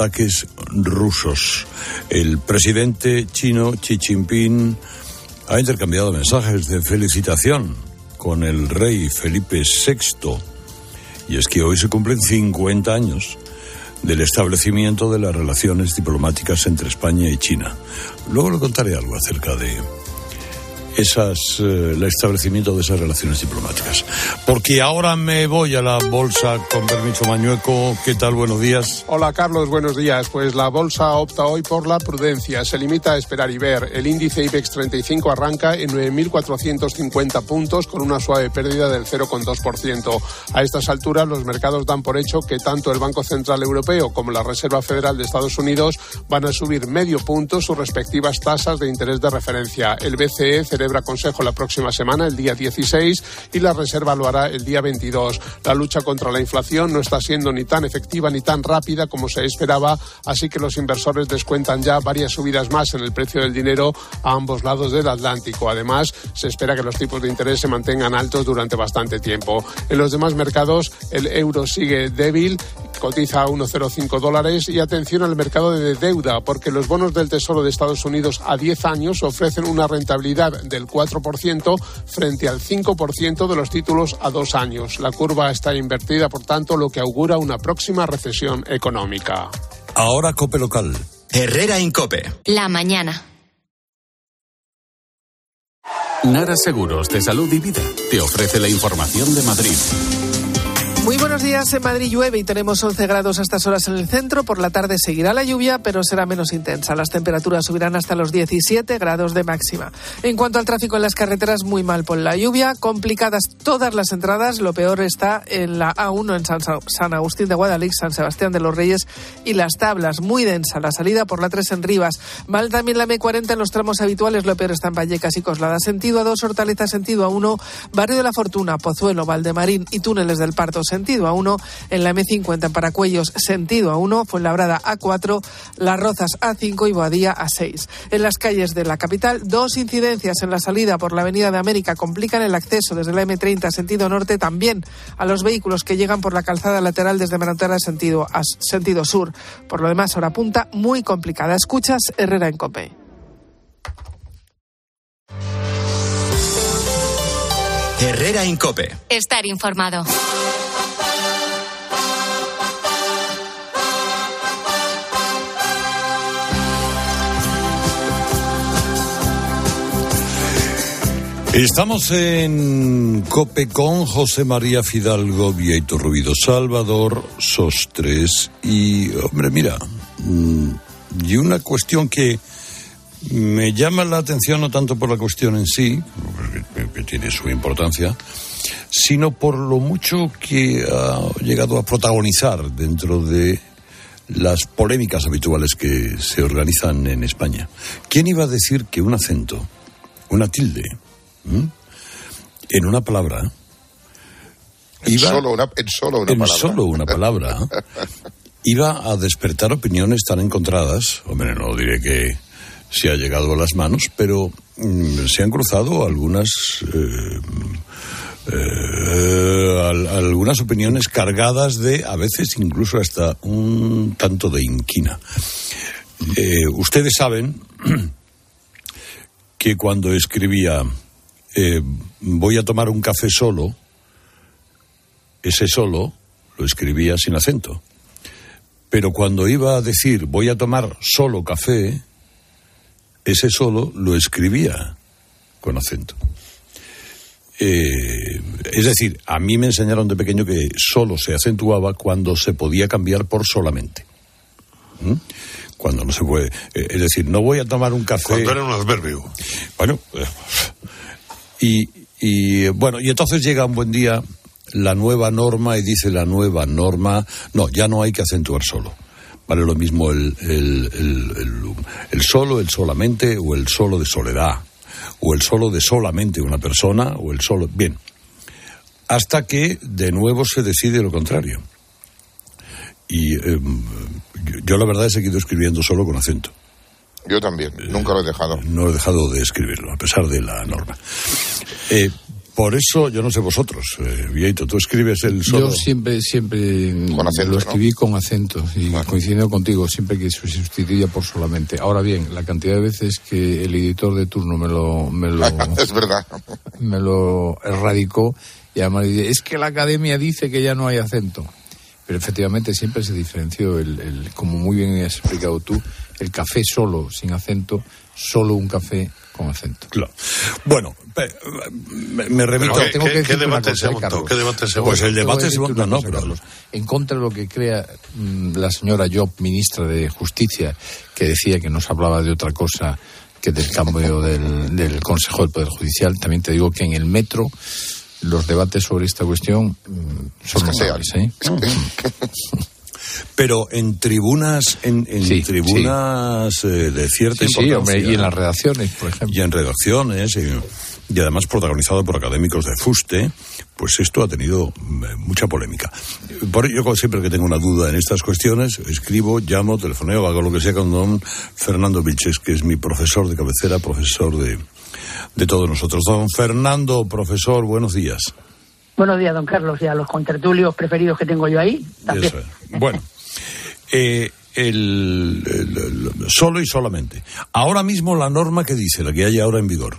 ataques rusos. El presidente chino Xi Jinping ha intercambiado mensajes de felicitación con el rey Felipe VI. Y es que hoy se cumplen 50 años del establecimiento de las relaciones diplomáticas entre España y China. Luego le contaré algo acerca de esas, eh, el establecimiento de esas relaciones diplomáticas. Porque ahora me voy a la bolsa con permiso Mañueco. ¿Qué tal? Buenos días. Hola Carlos, buenos días. Pues la bolsa opta hoy por la prudencia. Se limita a esperar y ver. El índice IBEX 35 arranca en 9.450 puntos con una suave pérdida del 0,2%. A estas alturas los mercados dan por hecho que tanto el Banco Central Europeo como la Reserva Federal de Estados Unidos van a subir medio punto sus respectivas tasas de interés de referencia. El BCE celebra consejo la próxima semana, el día 16, y la Reserva lo hará el día 22. La lucha contra la inflación no está siendo ni tan efectiva ni tan rápida como se esperaba, así que los inversores descuentan ya varias subidas más en el precio del dinero a ambos lados del Atlántico. Además, se espera que los tipos de interés se mantengan altos durante bastante tiempo. En los demás mercados, el euro sigue débil cotiza a 1,05 dólares y atención al mercado de deuda porque los bonos del Tesoro de Estados Unidos a 10 años ofrecen una rentabilidad del 4% frente al 5% de los títulos a dos años. La curva está invertida, por tanto, lo que augura una próxima recesión económica. Ahora Cope Local. Herrera Incope. La mañana. Nara Seguros de Salud y Vida te ofrece la información de Madrid. Muy buenos días. En Madrid llueve y tenemos 11 grados a estas horas en el centro. Por la tarde seguirá la lluvia, pero será menos intensa. Las temperaturas subirán hasta los 17 grados de máxima. En cuanto al tráfico en las carreteras, muy mal por la lluvia. Complicadas todas las entradas. Lo peor está en la A1 en San, Agustín de Guadalix, San Sebastián de los Reyes y las tablas. Muy densa la salida por la 3 en Rivas. Mal también la M40 en los tramos habituales. Lo peor está en Vallecas y Coslada. Sentido A2, Hortaleza, sentido A1, Barrio de la Fortuna, Pozuelo, Valdemarín y túneles del Parto sentido A1, en la M50 en Paracuellos, sentido A1, Fuenlabrada A4, Las Rozas A5 y Boadía A6. En las calles de la capital, dos incidencias en la salida por la Avenida de América complican el acceso desde la M30 sentido norte también a los vehículos que llegan por la calzada lateral desde Manotera sentido, a sentido sur. Por lo demás, hora punta muy complicada. Escuchas Herrera en Cope. Herrera Incope. Estar informado. Estamos en Cope con José María Fidalgo, Vieito Ruido, Salvador Sostres y, hombre, mira, mm, y una cuestión que me llama la atención no tanto por la cuestión en sí, que tiene su importancia, sino por lo mucho que ha llegado a protagonizar dentro de las polémicas habituales que se organizan en España. ¿Quién iba a decir que un acento, una tilde, ¿Mm? en una palabra. En solo una, en solo una en palabra. solo una palabra, iba a despertar opiniones tan encontradas. Hombre, no diré que se ha llegado a las manos, pero mm, se han cruzado algunas. eh, eh, al- algunas opiniones cargadas de, a veces incluso hasta un tanto de inquina. Eh, ustedes saben que cuando escribía eh, voy a tomar un café solo, ese solo lo escribía sin acento. Pero cuando iba a decir voy a tomar solo café, ese solo lo escribía con acento. Eh, es decir, a mí me enseñaron de pequeño que solo se acentuaba cuando se podía cambiar por solamente. ¿Mm? Cuando no se puede. eh, es decir, no voy a tomar un café. Cuando era un adverbio. Bueno, y, y, bueno, y entonces llega un buen día la nueva norma y dice la nueva norma, no, ya no hay que acentuar solo. Vale lo mismo el, el, el, solo, el solamente o el solo de soledad, o el solo de solamente una persona, o el solo. Bien, hasta que de nuevo se decide lo contrario. Y eh, yo, yo la verdad he seguido escribiendo solo con acento. Yo también, nunca lo he dejado. No he dejado de escribirlo, a pesar de la norma. Eh, Por eso, yo no sé vosotros, eh, Vieito, tú escribes el solo. Yo siempre, siempre Con acento, lo ¿no? escribí con acento y coincidiendo contigo, siempre que se sustituya por solamente. Ahora bien, la cantidad de veces que el editor de turno me lo, me lo, es verdad. me lo erradicó y además dice, es que la academia dice que ya no hay acento. Pero efectivamente siempre se diferenció, el, el- como muy bien has explicado tú, el café solo, sin acento, solo un café con acento. Claro. Bueno, me, me remito. Tengo ¿Qué- que qué debate cosa, se ¿eh, montó? ¿Qué debate se Pues el debate se montó, una no, cosa, pero- Carlos. En contra de lo que crea mm, la señora Job, ministra de Justicia, que decía que nos hablaba de otra cosa que del cambio del, del Consejo del Poder Judicial, también te digo que en el metro los debates sobre esta cuestión mm, son notables, ¿eh? Pero en tribunas, en, en Sí, tribunas eh, de cierta Sí, sí, hombre, y en las redacciones, por ejemplo. y en redacciones y, y además protagonizado por académicos de fuste, pues esto ha tenido eh, mucha polémica. Por ello, como siempre que tengo una duda en estas cuestiones, escribo, llamo, telefoneo, hago lo que sea con don Fernando Vilches, que es mi profesor de cabecera, profesor de, de todos nosotros. Don Fernando, profesor, buenos días. Buenos días, don Carlos, y a los contertulios preferidos que tengo yo ahí. También. Eso es. Bueno, eh, el, solo y solamente. Ahora mismo la norma que dice, la que hay ahora en vigor.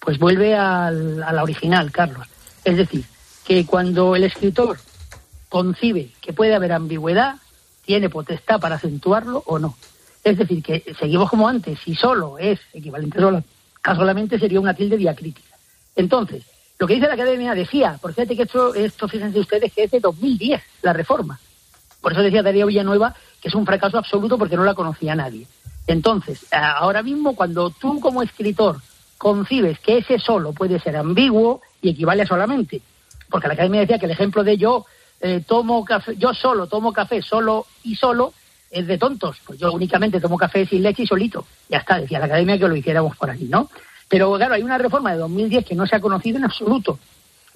Pues vuelve al- a la original, Carlos. Es decir, que cuando el escritor concibe que puede haber ambigüedad, tiene potestad para acentuarlo o no. Es decir, que seguimos como antes, si solo es equivalente solo solamente sería una tilde diacrítica. Entonces, lo que dice la academia decía, por fíjate que esto, esto fíjense ustedes que es de 2010, la reforma. Por eso decía Darío Villanueva que es un fracaso absoluto porque no la conocía nadie. Entonces, a- ahora mismo, cuando tú como escritor concibes que ese solo puede ser ambiguo y equivale a solamente, porque la academia decía que el ejemplo de yo eh, tomo café, yo solo tomo café solo y solo es de tontos, pues yo únicamente tomo café sin leche y solito. Ya está, decía la academia que lo hiciéramos por aquí, ¿no? Pero claro, hay una reforma de 2010 que no se ha conocido en absoluto.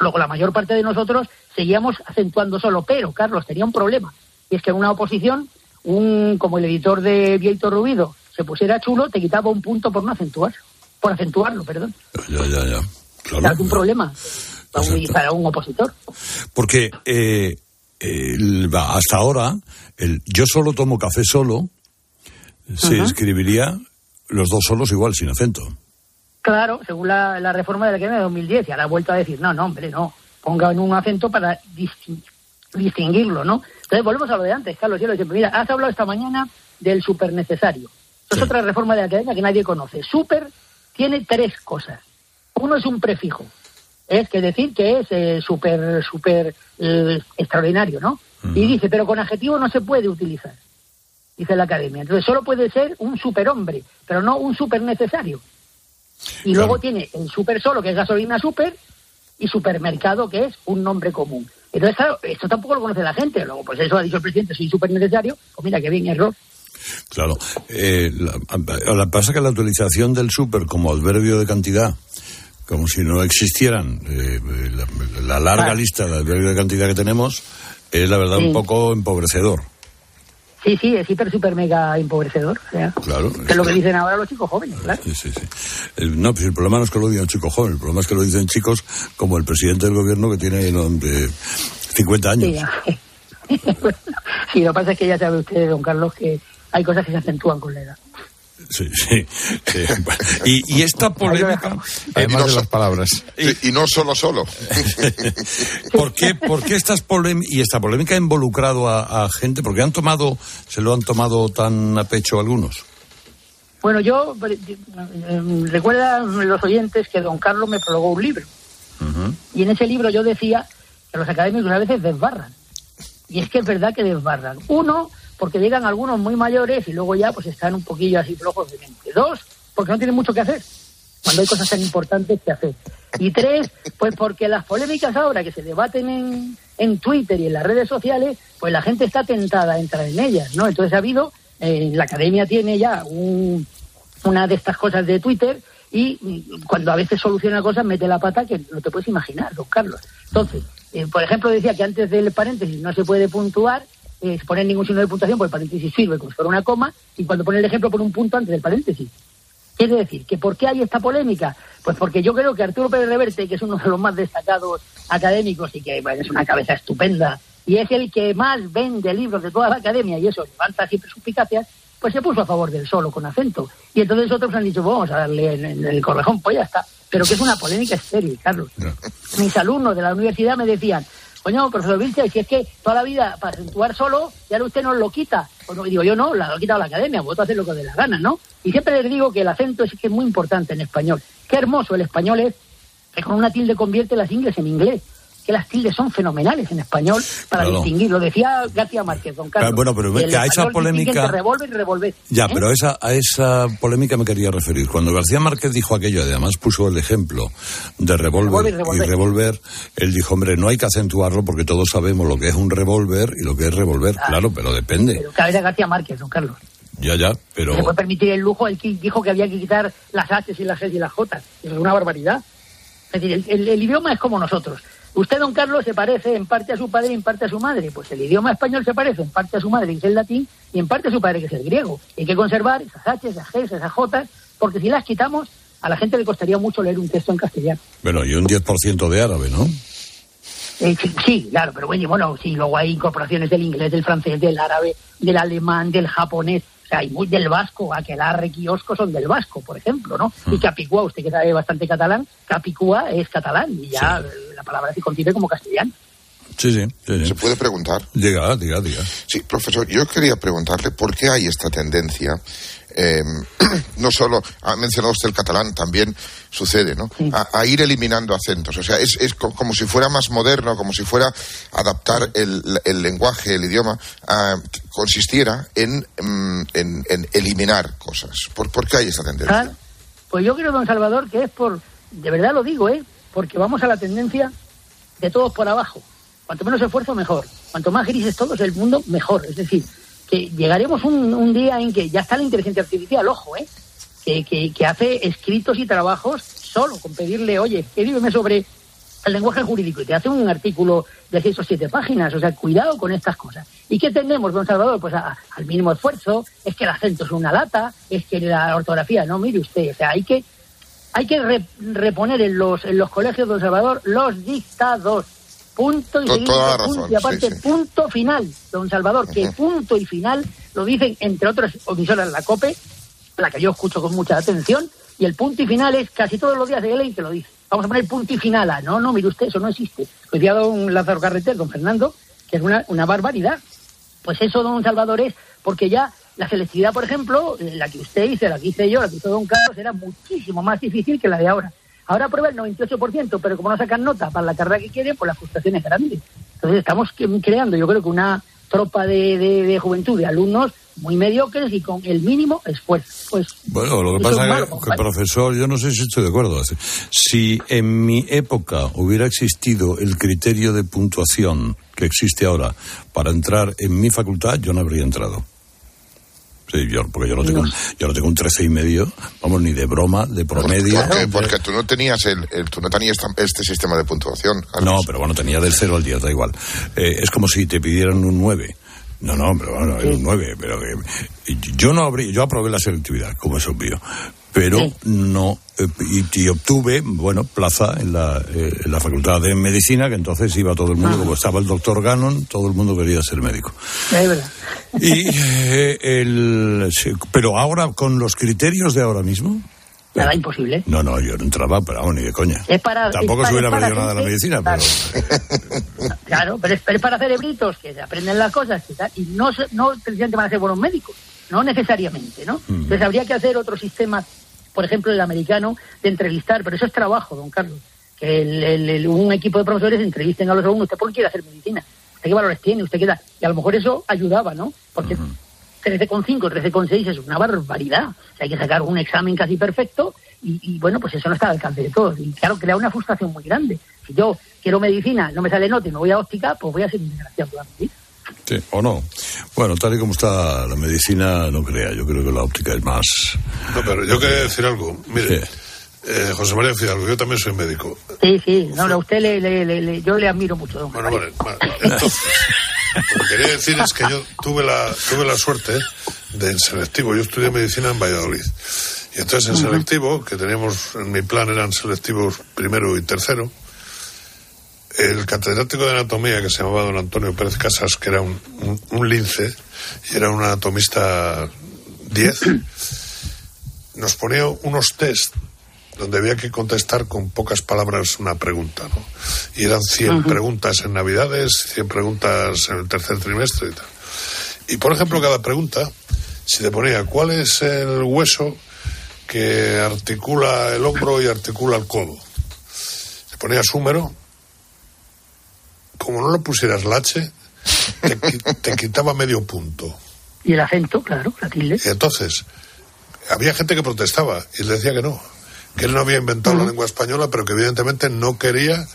Luego, la mayor parte de nosotros seguíamos acentuando solo, pero Carlos tenía un problema. Y es que en una oposición, un como el editor de Vieito Rubido se pusiera chulo, te quitaba un punto por no acentuar. Por acentuarlo, perdón. Ya, ya, ya. Claro. Un problema para un, Exacto. para un opositor. Porque eh, el- hasta ahora, el yo solo tomo café solo, se Ajá. escribiría los dos solos igual, sin acento. Claro, según la, la reforma de la Academia de 2010, y ahora ha vuelto a decir, no, no, hombre, no, ponga en un acento para distin- distinguirlo, ¿no? Entonces volvemos a lo de antes, Carlos, yo lo siempre, mira, has hablado esta mañana del super necesario. Esto Sí. es otra reforma de la Academia que nadie conoce. Super tiene tres cosas. Uno es un prefijo, es que decir que es eh, súper, súper eh, extraordinario, ¿no? Y dice, pero con adjetivo no se puede utilizar, dice la academia. Entonces solo puede ser un superhombre, pero no un super necesario. Y Claro. luego tiene el super solo, que es gasolina super, y supermercado, que es un nombre común. Entonces, claro, esto tampoco lo conoce la gente. Luego, pues eso ha dicho el presidente, soy súper necesario. Pues mira, que bien, error. Claro. Eh, la, la- pasa que la utilización del súper como adverbio de cantidad, como si no existieran eh, la, la larga Claro. lista de adverbios de cantidad que tenemos, es la verdad un poco empobrecedor. Sí, sí, es hiper, super, mega empobrecedor. o sea, Claro. que es lo que dicen ahora los chicos jóvenes, claro. Sí, sí, sí. El- no, pues el problema no es que lo digan chicos jóvenes, el problema es que lo dicen chicos como el presidente del gobierno que tiene no, de 50 años. Sí, sí, lo que pasa es que ya sabe usted, don Carlos, que hay cosas que se acentúan con la edad. Sí, sí. sí. Y, y esta polémica, Además no de las palabras. Y no solo solo. ¿por qué, por qué estas polém- y esta polémica ha involucrado a, a gente? Porque han tomado, se lo han tomado tan a pecho algunos. Bueno, yo, eh, recuerdan los oyentes que don Carlos me prologó un libro. Y en ese libro yo decía que los académicos a veces desbarran. Y es que es verdad que desbarran. Uno, porque llegan algunos muy mayores y luego ya pues están un poquillo así flojos de mente. Dos, porque no tienen mucho que hacer cuando hay cosas tan importantes que hacer. Y tres, pues porque las polémicas ahora que se debaten en, en Twitter y en las redes sociales, pues la gente está tentada a entrar en ellas, ¿no? Entonces ha habido, eh, la academia tiene ya un, una de estas cosas de Twitter y cuando a veces soluciona cosas mete la pata que no te puedes imaginar, don Carlos. Entonces, eh, por ejemplo, decía que antes del paréntesis no se puede puntuar, eh, poner ningún signo de puntuación, porque el paréntesis sirve como si fuera una coma, y cuando pone el ejemplo pone un punto antes del paréntesis. Quiere decir, que ¿por qué hay esta polémica? Pues porque yo creo que Arturo Pérez Reverte, que es uno de los más destacados académicos y que bueno, es una cabeza estupenda, y es el que más vende libros de toda la academia, y eso levanta siempre suspicacias, pues se puso a favor del solo con acento. Y entonces otros han dicho, vamos a darle en, en el correjón, pues ya está. Pero que es una polémica estéril, Carlos. Mis alumnos de la universidad me decían, coño, profesor Vilche, si es que toda la vida para acentuar solo, ya usted nos lo quita. Pues no, digo, yo no, la, lo ha quitado la academia, vosotros hacéis lo que dé la gana, ¿no? Y siempre les digo que el acento es que es muy importante en español. Qué hermoso el español es, que con una tilde convierte las ingles en inglés. Que las tildes son fenomenales en español para Claro. distinguir. Lo decía García Márquez, don Carlos. Ah, bueno, pero que a esa polémica- revólver y revolver. Ya, ¿eh? pero a esa, a esa polémica me quería referir. Cuando García Márquez dijo aquello, además puso el ejemplo de revólver y revólver, él dijo, hombre, no hay que acentuarlo porque todos sabemos lo que es un revólver y lo que es revolver. Claro, pero depende. Pero cabeza de García Márquez, don Carlos. Ya, ya, pero... Se puede permitir el lujo, el que dijo que había que quitar las H y las G y las J. Es una barbaridad. Es decir, el, el- el idioma es como nosotros. Usted, don Carlos, se parece en parte a su padre y en parte a su madre. Pues el idioma español se parece en parte a su madre, que es el latín, y en parte a su padre, que es el griego. Hay que conservar esas H, esas G, esas J, porque si las quitamos, a la gente le costaría mucho leer un texto en castellano. Bueno, y un 10% de árabe, ¿no? Eh, sí, sí, claro, pero bueno, y bueno, sí, luego hay incorporaciones del inglés, del francés, del árabe, del alemán, del japonés, o sea, hay muy del vasco, aquelarre, kiosco son del vasco, por ejemplo, ¿no? Y Capicúa, usted que sabe bastante catalán, Capicúa es catalán y ya la palabra se concibe como castellano. Sí, sí, sí, sí. ¿Se puede preguntar? Diga, diga, diga. Sí, profesor, yo quería preguntarle por qué hay esta tendencia. Eh, no solo ha mencionado usted el catalán, también sucede, ¿no? A, a ir eliminando acentos. O sea, es, es co- como si fuera más moderno, como si fuera adaptar el, el lenguaje, el idioma, ah, consistiera en, mm, en, en eliminar cosas. ¿Por, por qué hay esta tendencia? Claro. Pues yo creo, don Salvador, que es por, de verdad lo digo, ¿eh? Porque vamos a la tendencia de todos por abajo. Cuanto menos esfuerzo, mejor. Cuanto más grises todos el mundo, mejor. Es decir, que llegaremos un, día en que ya está la inteligencia artificial, ojo, ¿eh? Que, que, que hace escritos y trabajos solo con pedirle, oye, escríbeme sobre el lenguaje jurídico y te hace un artículo de seis o siete páginas. O sea, cuidado con estas cosas. ¿Y qué tenemos, don Salvador? Pues al mínimo esfuerzo, es que el acento es una lata, es que la ortografía, no, mire usted, o sea, hay que hay que re- reponer en los en los colegios don Salvador los dictados. Punto y To- seguido, toda la punto y aparte sí, sí. punto final, don Salvador, que punto y final lo dicen entre otras emisoras la COPE, la que yo escucho con mucha atención, y el punto y final es casi todos los días de ley que lo dice. Vamos a poner punto y final a, no, no, mire usted, eso no existe. Hoy día don Lázaro Carreter, don Fernando, que es una, una barbaridad. Pues eso, don Salvador, es porque ya la selectividad, por ejemplo, la que usted hizo, la que hice yo, la que hizo don Carlos, era muchísimo más difícil que la de ahora. Ahora aprueba el 98%, pero como no sacan nota para la carrera que quieren, pues la frustración es grande. Entonces estamos que- creando, yo creo que una tropa de, de- de juventud, de alumnos muy mediocres y con el mínimo esfuerzo. Pues Bueno, lo que pasa es que, compadre. profesor, yo no sé si estoy de acuerdo. Si en mi época hubiera existido el criterio de puntuación que existe ahora para entrar en mi facultad, yo no habría entrado. Sí, yo, porque yo no tengo, un- yo no tengo un 13 y medio, vamos, ni de broma, de promedio. Porque, porque tú no tenías el, el- tú no tenías este sistema de puntuación. Carlos. No, pero bueno, tenía del 0 al 10, da igual. Eh, es como si te pidieran un 9. No, no, pero bueno, es un 9. Pero que, yo no abrí, yo aprobé la selectividad, como es obvio. Pero Sí. no, eh, y, y obtuve, bueno, plaza en la, eh, en la facultad de medicina, que entonces iba todo el mundo, como estaba el doctor Gannon, todo el mundo quería ser médico. es verdad. Y eh, el, pero ahora, con los criterios de ahora mismo. Nada imposible. No, no, yo no entraba, pero vamos, ni de coña. Es para- Tampoco es se para- hubiera es para perdido nada la gente- medicina, claro. pero. Claro, pero es, para cerebritos que se aprenden las cosas que tal, y no, se- no precisamente van a ser buenos médicos, no necesariamente, ¿no? Entonces habría que hacer otro sistema, por ejemplo el americano, de entrevistar, pero eso es trabajo, don Carlos, que el- el- el- un equipo de profesores entrevisten a los alumnos, ¿usted por qué quiere hacer medicina? ¿Usted qué valores tiene? ¿Usted qué da? Y a lo mejor eso ayudaba, ¿no? Porque 13,5, 13,6 es una barbaridad. O sea, hay que sacar un examen casi perfecto y, y, bueno, pues eso no está al alcance de todos. Y claro, crea una frustración muy grande. Si yo quiero medicina, no me sale nota y me voy a óptica, pues voy a ser un desgraciado toda mi vida. Sí, o no. Bueno, tal y como está la medicina, no crea. Yo creo que la óptica es más. No, pero yo quería decir algo. Mire, Sí. eh, José María Fidalgo, yo también soy médico. Sí, sí, no, no, a usted le, le- le- le- yo le admiro mucho, don Bueno, Mario. vale, vale, vale. Entonces, lo que quería decir es que yo tuve la, tuve la suerte de en selectivo. Yo estudié medicina en Valladolid. Y entonces en selectivo, que teníamos, en mi plan eran selectivos primero y tercero, el catedrático de anatomía que se llamaba don Antonio Pérez Casas, que era un, un- un lince y era un anatomista 10, nos ponía unos test donde había que contestar con pocas palabras una pregunta, ¿no? Y eran 100 preguntas en Navidades, 100 preguntas en el tercer trimestre y tal. Y por ejemplo, cada pregunta, si te ponía cuál es el hueso que articula el hombro y articula el codo, te ponías número, como no le pusieras la H, te, qui- te quitaba medio punto. Y el acento, claro, la tilde. Y entonces, había gente que protestaba y le decía que no, que él no había inventado la lengua española, pero que evidentemente no quería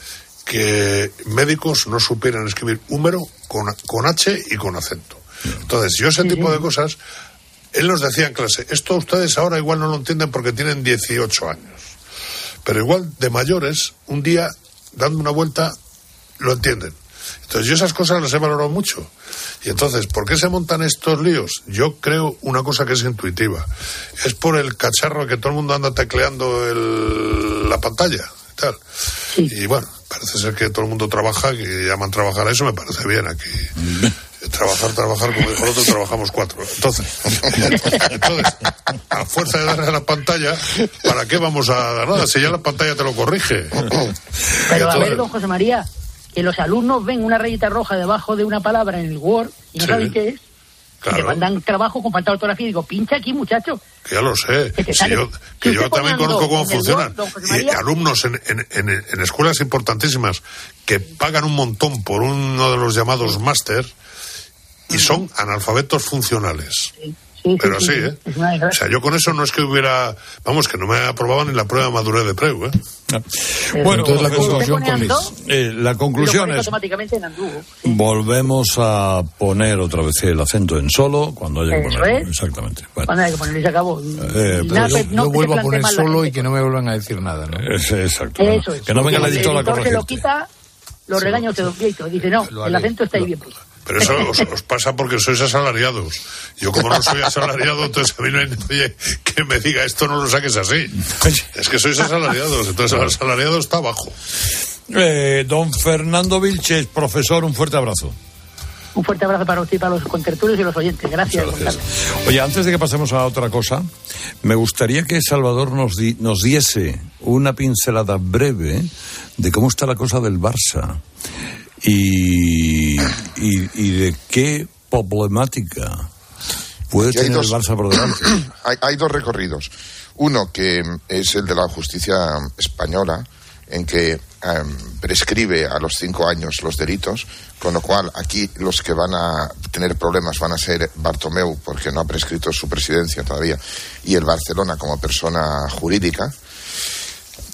que médicos no supieran escribir húmero con, con H y con acento. Entonces, yo ese tipo de cosas, él nos decía en clase, esto ustedes ahora igual no lo entienden porque tienen 18 años, pero igual de mayores, un día, dando una vuelta, lo entienden. Entonces yo esas cosas las he valorado mucho. Y entonces, ¿por qué se montan estos líos? Yo creo una cosa que es intuitiva. Es por el cacharro que todo el mundo anda tecleando el- la pantalla y tal. Y bueno, parece ser que todo el mundo trabaja, que llaman trabajar a eso, me parece bien aquí. Trabajar, trabajar, como dijo el otro, trabajamos cuatro. Entonces, entonces, a fuerza de darle a la pantalla, ¿para qué vamos a dar nada? Si ya la pantalla te lo corrige. Pero a ver, don José María, que los alumnos ven una rayita roja debajo de una palabra en el Word y no Sí. saben qué es. Te Claro. mandan trabajo con falta de ortografía y digo, pincha aquí, muchacho. Que ya lo sé. Que Si yo, que también conozco cómo funcionan. Word, Y alumnos en, en, en, en escuelas importantísimas que pagan un montón por uno de los llamados máster y son analfabetos funcionales. Sí, sí, Pero sí, sí, sí, ¿eh? es una O sea, yo con eso no es que hubiera. Vamos, que no me aprobaban ni la prueba de madurez de Preu, ¿eh? Bueno, Entonces la conclusión es. eh, la conclusión es... automáticamente en Andúgo. Volvemos a poner otra vez el acento en solo cuando haya que ponerlo. Exactamente. Bueno, Cuando hay que ponerlo y se acabó. Eh, pero nada, Yo, no yo vuelvo a poner solo y que no me vuelvan a decir nada, ¿no? es- exacto. bueno, Eso es. que no venga la editora a se lo corregirte. quita, los regaños de Don Vieito. Dice, no, Lo el haré. acento está ahí Lo- bien puesto. Pero eso os, os pasa porque sois asalariados. Yo como no soy asalariado, entonces a mí no hay nadie que me diga esto no lo saques así. Es que sois asalariados, entonces el asalariado está abajo. Eh, don Fernando Vilches, profesor, un fuerte abrazo. Un fuerte abrazo para usted y para los contertulios y los oyentes. Gracias, gracias. Oye, antes de que pasemos a otra cosa, me gustaría que Salvador nos, di- nos diese una pincelada breve de cómo está la cosa del Barça y, y, y de qué problemática puede tener el Barça por delante. hay, hay dos recorridos. Uno que es el de la justicia española, en que em, prescribe a los cinco años los delitos, con lo cual aquí los que van a tener problemas van a ser Bartomeu, porque no ha prescrito su presidencia todavía, y el Barcelona como persona jurídica.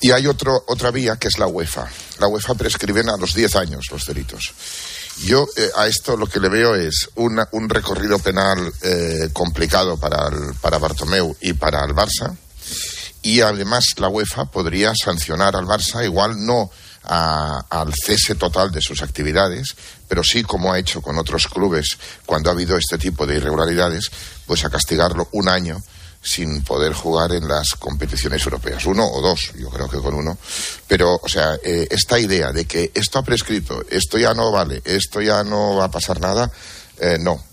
Y hay otro, otra vía que es la UEFA. La UEFA prescriben a los 10 años los delitos. Yo eh, a esto lo que le veo es una- un recorrido penal eh, complicado para, para Bartomeu y para el Barça. Y además la UEFA podría sancionar al Barça, igual no a- al cese total de sus actividades, pero sí como ha hecho con otros clubes cuando ha habido este tipo de irregularidades, pues a castigarlo un año sin poder jugar en las competiciones europeas. Uno o dos, yo creo que con uno. Pero, o sea, eh, esta idea de que esto ha prescrito, esto ya no vale, esto ya no va a pasar nada, eh, no.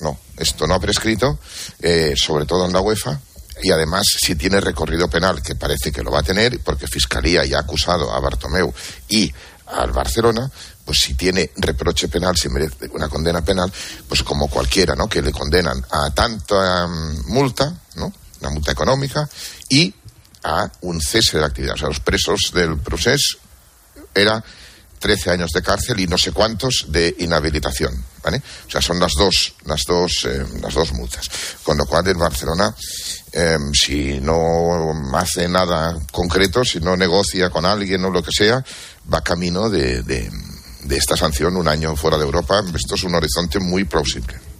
No, esto no ha prescrito, eh, sobre todo en la UEFA, y además si tiene recorrido penal, que parece que lo va a tener, porque Fiscalía ya ha acusado a Bartomeu y al Barcelona, pues si tiene reproche penal, si merece una condena penal, pues como cualquiera, ¿no? Que le condenan a tanta mm, multa, ¿no? Una multa económica y a un cese de actividad. O sea, los presos del procés era 13 años de cárcel y no sé cuántos de inhabilitación, ¿vale? O sea, son las dos, las dos, eh, las dos multas. Con lo cual, el Barcelona, eh, si no hace nada concreto, si no negocia con alguien o lo que sea, va camino de, de, de esta sanción un año fuera de Europa. Esto es un horizonte muy plausible.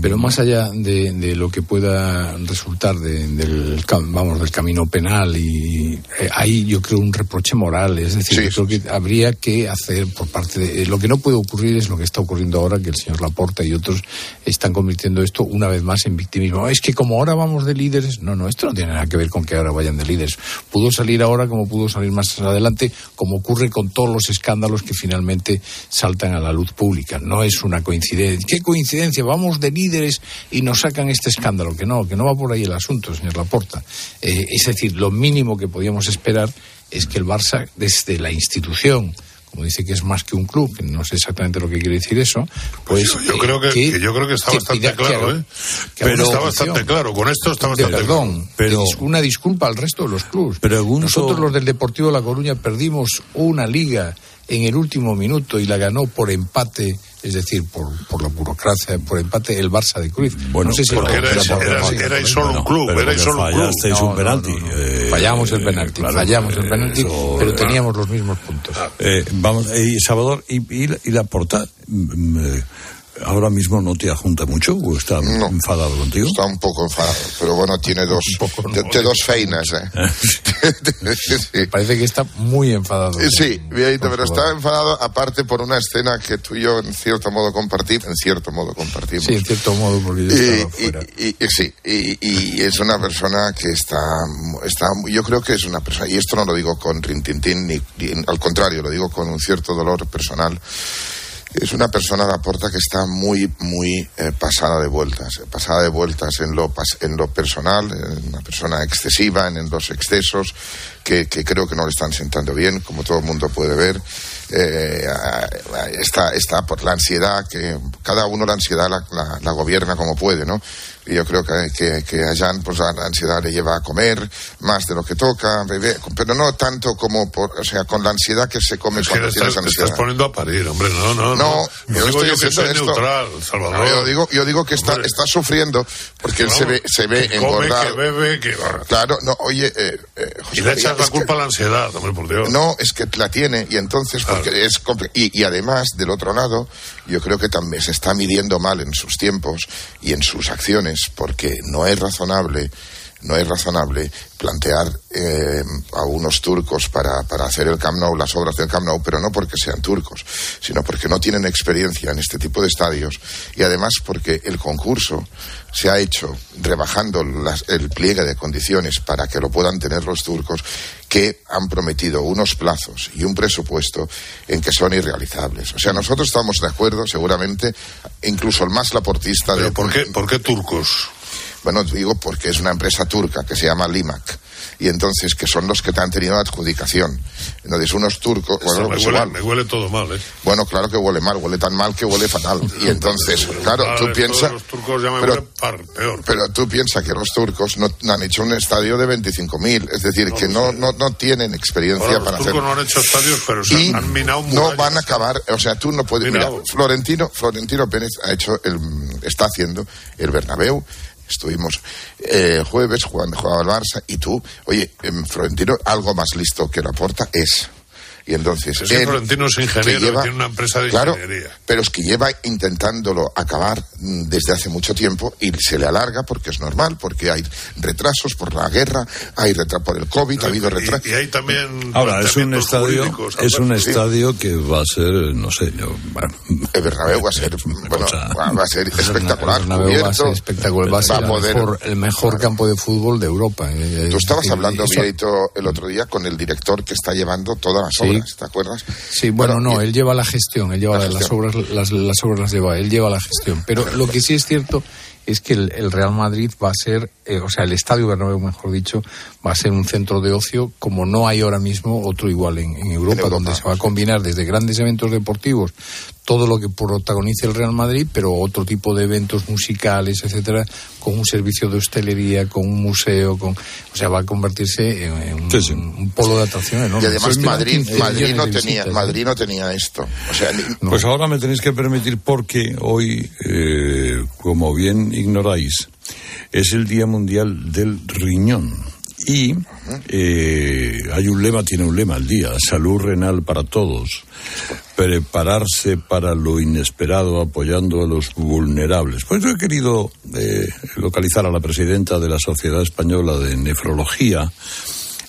Pero más allá de, de lo que pueda resultar de- del, vamos, del camino penal, y eh, hay yo creo un reproche moral, es decir, yo creo que habría que hacer por parte de... eh, lo que no puede ocurrir es lo que está ocurriendo ahora, que el señor Laporta y otros están convirtiendo esto una vez más en victimismo. Es que como ahora vamos de líderes, no, no, esto no tiene nada que ver con que ahora vayan de líderes. Pudo salir ahora como pudo salir más adelante, como ocurre con todos los escándalos que finalmente saltan a la luz pública. No es una coincidencia. ¿Qué coincidencia? Vamos de líderes y nos sacan este escándalo. Que no, que no va por ahí el asunto, señor Laporta. Eh, es decir, lo mínimo que podíamos esperar es que el Barça, desde la institución, como dice que es más que un club, que no sé exactamente lo que quiere decir eso, pues yo, yo creo que, que yo creo que está bastante claro, ¿eh? una está bastante claro. Con esto está bastante perdón, claro. pero una disculpa al resto de los clubes. Nosotros los del Deportivo La Coruña perdimos una liga en el último minuto y la ganó por empate, es decir, por, por la burocracia, por empate el Barça de Cruz. Bueno, no sé si porque lo- erais- por- erais por- solo un club, pero erais solo un club. fallasteis un penalti, no, no. eh, Fallamos el penalti, claro, fallamos el eh, penalti, eso- pero teníamos los mismos puntos. Eh, vamos, y Salvador, ¿y, y, la- y la porta mm, eh, ahora mismo no te ajunta mucho o está enfadado contigo? Está un poco enfadado, pero bueno, tiene dos, de, de dos feinas, ¿eh? Parece que está muy enfadado. Eh, Sí, bien, pero está enfadado aparte por una escena que tú y yo en cierto modo compartimos, en cierto modo compartimos. Sí, en cierto modo, porque yo Y, estaba fuera. y- y- y- sí, y, y es una persona que está, está, yo creo que es una persona, y esto no lo digo con rintintín, ni, ni- al contrario, lo digo con un cierto dolor personal. Es una persona, la porta, que está muy, muy eh, pasada de vueltas, eh, pasada de vueltas en lo, en lo personal, eh, una persona excesiva en, en los excesos, que, que creo que no le están sentando bien, como todo el mundo puede ver. Eh, está, está por la ansiedad, que cada uno la ansiedad la, la- la gobierna como puede, ¿no? Y yo creo que, que, que a Jan, pues la ansiedad le lleva a comer más de lo que toca, beber, pero no tanto como por, o sea, con la ansiedad que se come Es que cuando tienes estás, ansiedad. estás poniendo a parir, hombre. No, no, no. No, yo digo estoy yo que soy esto. neutral, Salvador. No, yo digo, yo digo que está, Hombre. está sufriendo porque él se ve, se ve que come, engordar. que bebe, que... Claro, no, oye, eh, eh, José Y le echas la que- culpa a la ansiedad, hombre, por Dios. no, es que la tiene y entonces y además del otro lado yo creo que también se está midiendo mal en sus tiempos y en sus acciones porque no es razonable no es razonable plantear eh, a unos turcos para, para hacer el Camp Nou, las obras del Camp Nou, pero no porque sean turcos, sino porque no tienen experiencia en este tipo de estadios y además porque el concurso se ha hecho rebajando las- el pliegue de condiciones para que lo puedan tener los turcos que han prometido unos plazos y un presupuesto en que son irrealizables. O sea, nosotros estamos de acuerdo, seguramente, incluso el más laportista de... ¿Por ¿Por qué turcos? Bueno, digo porque es una empresa turca que se llama Limac y entonces que son los que te han tenido la adjudicación. Entonces unos turcos, bueno, me, pues huele, igual. me huele todo mal, ¿eh? Bueno, claro que huele mal, huele tan mal que huele fatal. Y entonces, claro, Vale, tú piensas... Los turcos ya me pero- par, peor. Pero tú piensas que los turcos no han hecho un estadio de 25.000, es decir, que no, no, no tienen experiencia para los hacer... turcos no han hecho estadios, pero se y han minado no van a acabar, o sea, tú no puedes... Mira. Florentino, Florentino Pérez ha hecho el, está haciendo el Bernabéu, estuvimos eh, jueves jugando, jugaba el Barça, y tú, oye, Florentino, algo más listo que la porta es... Y entonces... Es que Florentino es ingeniero que lleva- y tiene una empresa de claro, ingeniería. pero es que lleva intentándolo acabar mm, desde hace mucho tiempo y se le alarga porque es normal, porque hay retrasos por la guerra, hay retrasos por el COVID, ha habido retrasos. Y hay también Ahora, es un estadio, jurídicos, es un estadio que va a ser, no sé, yo, bueno, El Bernabéu va a ser, bueno, va a ser espectacular, El Bernabéu va a ser espectacular, va a ser va a el poder- mejor, el mejor campo de fútbol de Europa. Eh, Tú estabas eh, hablando, Vieito, el otro día con el director que está llevando todas las Sí. ¿Te acuerdas? Sí, bueno, no, él lleva la gestión, él lleva La las gestión. obras, las, las obras las lleva, él lleva la gestión. Pero lo que sí es cierto es que el, el Real Madrid va a ser, eh, o sea, el Estadio Bernabéu, mejor dicho, va a ser un centro de ocio como no hay ahora mismo otro igual en, en Europa, Europa, donde se va a combinar desde grandes eventos deportivos, todo lo que protagonice el Real Madrid, pero otro tipo de eventos musicales, etcétera, con un servicio de hostelería, con un museo, con, o sea, va a convertirse en, en un, Sí, sí. un polo de atracción enorme. Y además Madrid, 15 Madrid no tenía, visitas, ¿eh? Madrid no tenía esto. O sea, ni- Pues ahora me tenéis que permitir porque hoy, eh, como bien ignoráis, es el Día Mundial del Riñón. Y eh, hay un lema, tiene un lema el día, salud renal para todos. prepararse para lo inesperado apoyando a los vulnerables. Pues yo he querido eh, localizar a la presidenta de la Sociedad Española de Nefrología,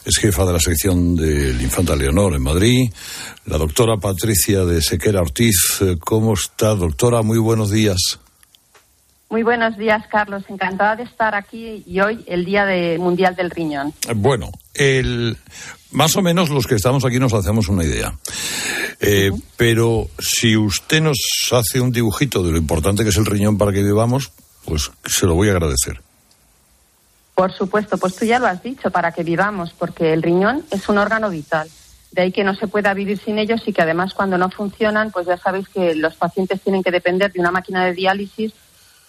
es jefa de la sección del Infanta Leonor en Madrid, la doctora Patricia de Sequera Ortiz. ¿Cómo está, doctora? Muy buenos días. Muy buenos días, Carlos. Encantada de estar aquí y hoy el Día de Mundial del Riñón. Bueno, el, más o menos los que estamos aquí nos hacemos una idea. Eh, pero si usted nos hace un dibujito de lo importante que es el riñón para que vivamos, pues se lo voy a agradecer. Por supuesto, pues tú ya lo has dicho, para que vivamos, porque el riñón es un órgano vital. De ahí que no se pueda vivir sin ellos y que además cuando no funcionan, pues ya sabéis que los pacientes tienen que depender de una máquina de diálisis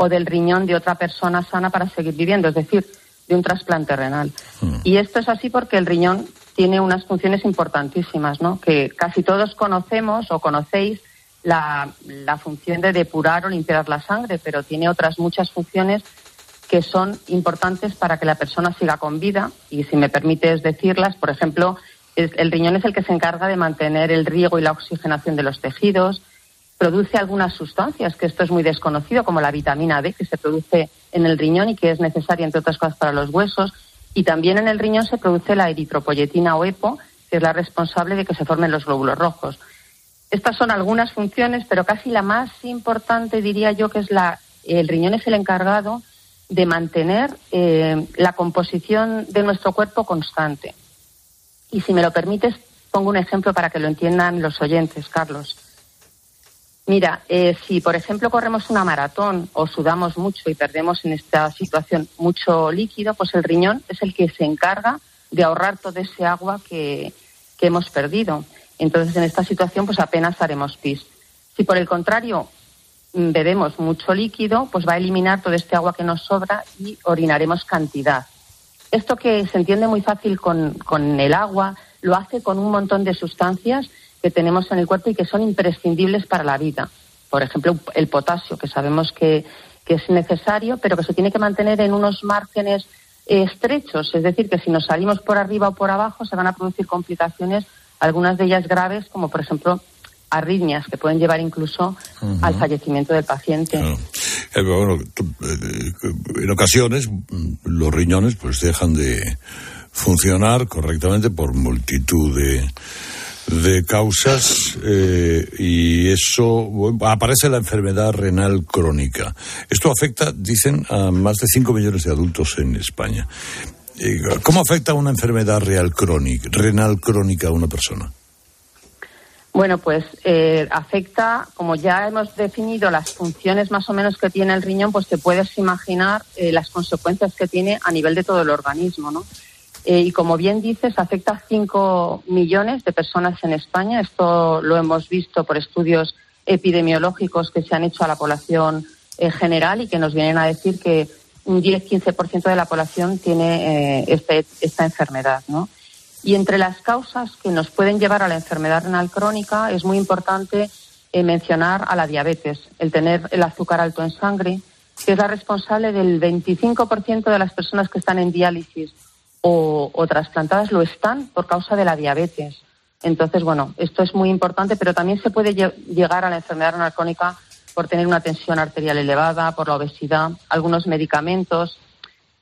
o del riñón de otra persona sana para seguir viviendo, es decir, de un trasplante renal. Hmm. Y esto es así porque el riñón tiene unas funciones importantísimas, ¿no? Que casi todos conocemos o conocéis la, la función de depurar o limpiar la sangre, pero tiene otras muchas funciones que son importantes para que la persona siga con vida y si me permites decirlas, por ejemplo, el riñón es el que se encarga de mantener el riego y la oxigenación de los tejidos, produce algunas sustancias, que esto es muy desconocido, como la vitamina D, que se produce en el riñón y que es necesaria, entre otras cosas, para los huesos, y también en el riñón se produce la eritropoyetina o EPO, que es la responsable de que se formen los glóbulos rojos. Estas son algunas funciones, pero casi la más importante diría yo que es la el riñón es el encargado de mantener eh, la composición de nuestro cuerpo constante. Y si me lo permites, pongo un ejemplo para que lo entiendan los oyentes, Carlos. Mira, eh, si por ejemplo corremos una maratón o sudamos mucho y perdemos en esta situación mucho líquido, pues el riñón es el que se encarga de ahorrar todo ese agua que, que hemos perdido. Entonces, en esta situación, pues apenas haremos pis. Si por el contrario bebemos mucho líquido, pues va a eliminar todo este agua que nos sobra y orinaremos cantidad. Esto que se entiende muy fácil con, con el agua, lo hace con un montón de sustancias que tenemos en el cuerpo y que son imprescindibles para la vida. Por ejemplo, el potasio, que sabemos que, que es necesario, pero que se tiene que mantener en unos márgenes eh, estrechos. Es decir, que si nos salimos por arriba o por abajo se van a producir complicaciones, algunas de ellas graves, como por ejemplo arritmias que pueden llevar incluso al fallecimiento del paciente. Eh, bueno, eh, en ocasiones mm, los riñones pues dejan de funcionar correctamente por multitud de, de causas eh, y eso aparece la enfermedad renal crónica. Esto afecta, dicen, a más de 5 millones de adultos en España. ¿Cómo afecta una enfermedad real crónica, renal crónica a una persona? Bueno, pues eh, afecta, como ya hemos definido las funciones más o menos que tiene el riñón, pues te puedes imaginar eh, las consecuencias que tiene a nivel de todo el organismo, ¿no? Eh, y como bien dices, afecta a 5 millones de personas en España. Esto lo hemos visto por estudios epidemiológicos que se han hecho a la población general y que nos vienen a decir que un 10-15% de la población tiene este, esta enfermedad. Y entre las causas que nos pueden llevar a la enfermedad renal crónica es muy importante eh, mencionar a la diabetes, el tener el azúcar alto en sangre, que es la responsable del 25% de las personas que están en diálisis o, o, trasplantadas lo están por causa de la diabetes. Entonces, bueno, esto es muy importante, pero también se puede llegar a la enfermedad renal crónica por tener una tensión arterial elevada, por la obesidad, algunos medicamentos,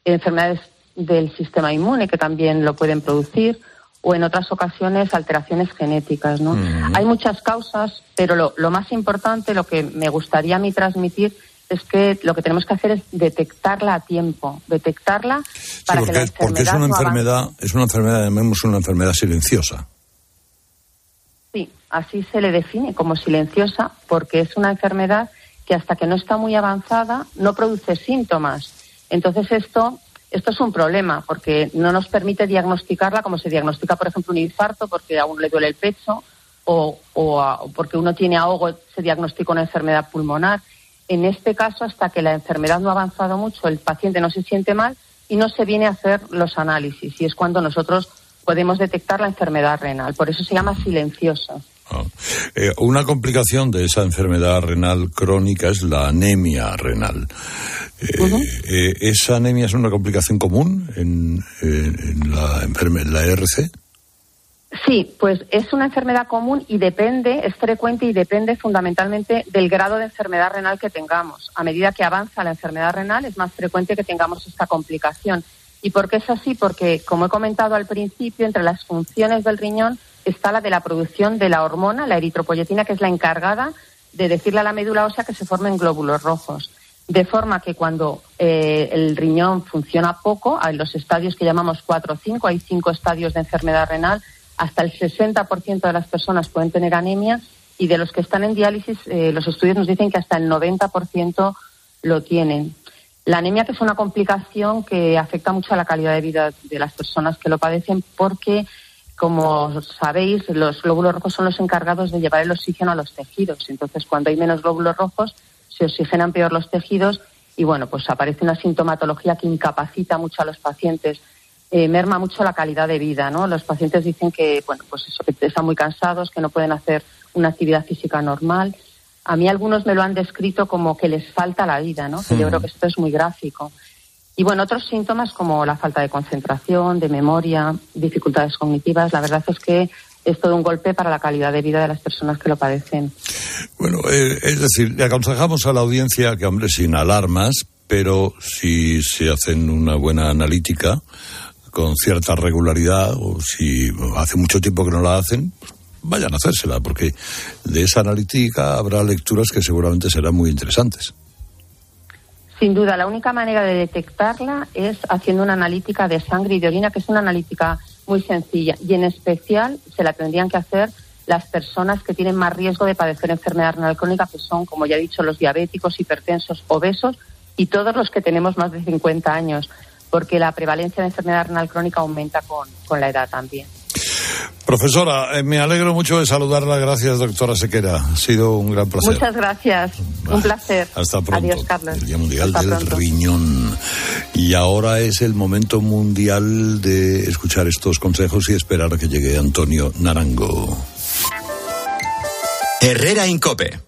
enfermedades del sistema inmune que también lo pueden producir o en otras ocasiones alteraciones genéticas. ¿no? Hay muchas causas, pero lo, lo, más importante, lo que me gustaría a mí transmitir es que lo que tenemos que hacer es detectarla a tiempo, detectarla para que la enfermedad porque es una enfermedad, es una enfermedad, llamemos una enfermedad silenciosa. Sí, así se le define como silenciosa, porque es una enfermedad que hasta que no está muy avanzada no produce síntomas. Entonces esto esto es un problema porque no nos permite diagnosticarla como se diagnostica, por ejemplo, un infarto porque a uno le duele el pecho o, porque uno tiene ahogo, se diagnostica una enfermedad pulmonar. En este caso, hasta que la enfermedad no ha avanzado mucho, el paciente no se siente mal y no se viene a hacer los análisis. Y es cuando nosotros podemos detectar la enfermedad renal. Por eso se llama silenciosa. Ah. Eh, una complicación de esa enfermedad renal crónica es la anemia renal. Eh, eh, ¿Esa anemia es una complicación común en, la, la ERC? Sí, pues es una enfermedad común y depende, es frecuente y depende fundamentalmente del grado de enfermedad renal que tengamos. A medida que avanza la enfermedad renal es más frecuente que tengamos esta complicación. ¿Y por qué es así? Porque, como he comentado al principio, entre las funciones del riñón está la de la producción de la hormona, la eritropoyetina, que es la encargada de decirle a la médula ósea que se formen glóbulos rojos. De forma que cuando eh, el riñón funciona poco, en los estadios que llamamos 4 o 5, hay cinco estadios de enfermedad renal, hasta el 60% de las personas pueden tener anemia y de los que están en diálisis, eh, los estudios nos dicen que hasta el 90% lo tienen. La anemia que es una complicación que afecta mucho a la calidad de vida de las personas que lo padecen porque, como sabéis, los glóbulos rojos son los encargados de llevar el oxígeno a los tejidos. Entonces, cuando hay menos glóbulos rojos, se oxigenan peor los tejidos y, bueno, pues aparece una sintomatología que incapacita mucho a los pacientes eh, merma mucho la calidad de vida, ¿no? Los pacientes dicen que, bueno, pues eso, que están muy cansados, que no pueden hacer una actividad física normal. A mí algunos me lo han descrito como que les falta la vida, ¿no? Que yo creo que esto es muy gráfico. Y bueno, otros síntomas como la falta de concentración, de memoria, dificultades cognitivas, la verdad es que es todo un golpe para la calidad de vida de las personas que lo padecen. Bueno, eh, es decir, le aconsejamos a la audiencia que, hombre, sin alarmas, pero si se hacen una buena analítica, con cierta regularidad o si hace mucho tiempo que no la hacen, vayan a hacérsela, porque de esa analítica habrá lecturas que seguramente serán muy interesantes. Sin duda, la única manera de detectarla es haciendo una analítica de sangre y de orina, que es una analítica muy sencilla y en especial se la tendrían que hacer las personas que tienen más riesgo de padecer enfermedad renal crónica, que son, como ya he dicho, los diabéticos, hipertensos, obesos y todos los que tenemos más de 50 años porque la prevalencia de enfermedad renal crónica aumenta con, con la edad también. Profesora, eh, me alegro mucho de saludarla. Gracias, doctora Sequera. Ha sido un gran placer. Muchas gracias. Un placer. Hasta pronto. Adiós, Carlos. El Día Mundial del Riñón. Y ahora es el momento mundial de escuchar estos consejos y esperar a que llegue Antonio Narango. Herrera Incope.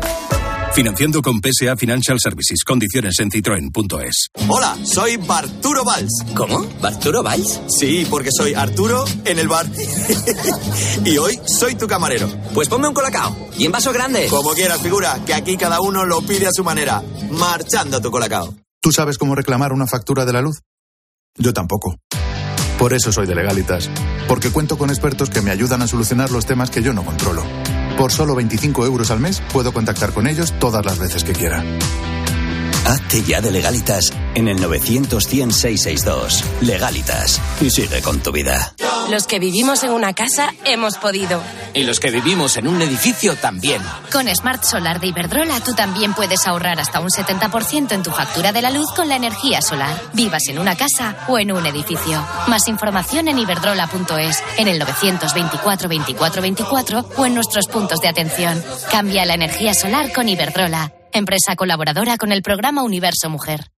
Financiando con PSA Financial Services. Condiciones en citroen.es. Hola, soy Barturo Valls. ¿Cómo? ¿Barturo Valls? Sí, porque soy Arturo en el bar. y hoy soy tu camarero. Pues ponme un colacao. Y en vaso grande. Como quieras, figura, que aquí cada uno lo pide a su manera. Marchando tu colacao. ¿Tú sabes cómo reclamar una factura de la luz? Yo tampoco. Por eso soy de Legalitas. Porque cuento con expertos que me ayudan a solucionar los temas que yo no controlo. Por solo 25 euros al mes puedo contactar con ellos todas las veces que quiera. Hazte ya de Legalitas en el 900 100 662. Legalitas. Y sigue con tu vida. Los que vivimos en una casa hemos podido. Y los que vivimos en un edificio también. Con Smart Solar de Iberdrola tú también puedes ahorrar hasta un 70% en tu factura de la luz con la energía solar. Vivas en una casa o en un edificio. Más información en iberdrola.es, en el 924 24 24 o en nuestros puntos de atención. Cambia la energía solar con Iberdrola empresa colaboradora con el programa Universo Mujer.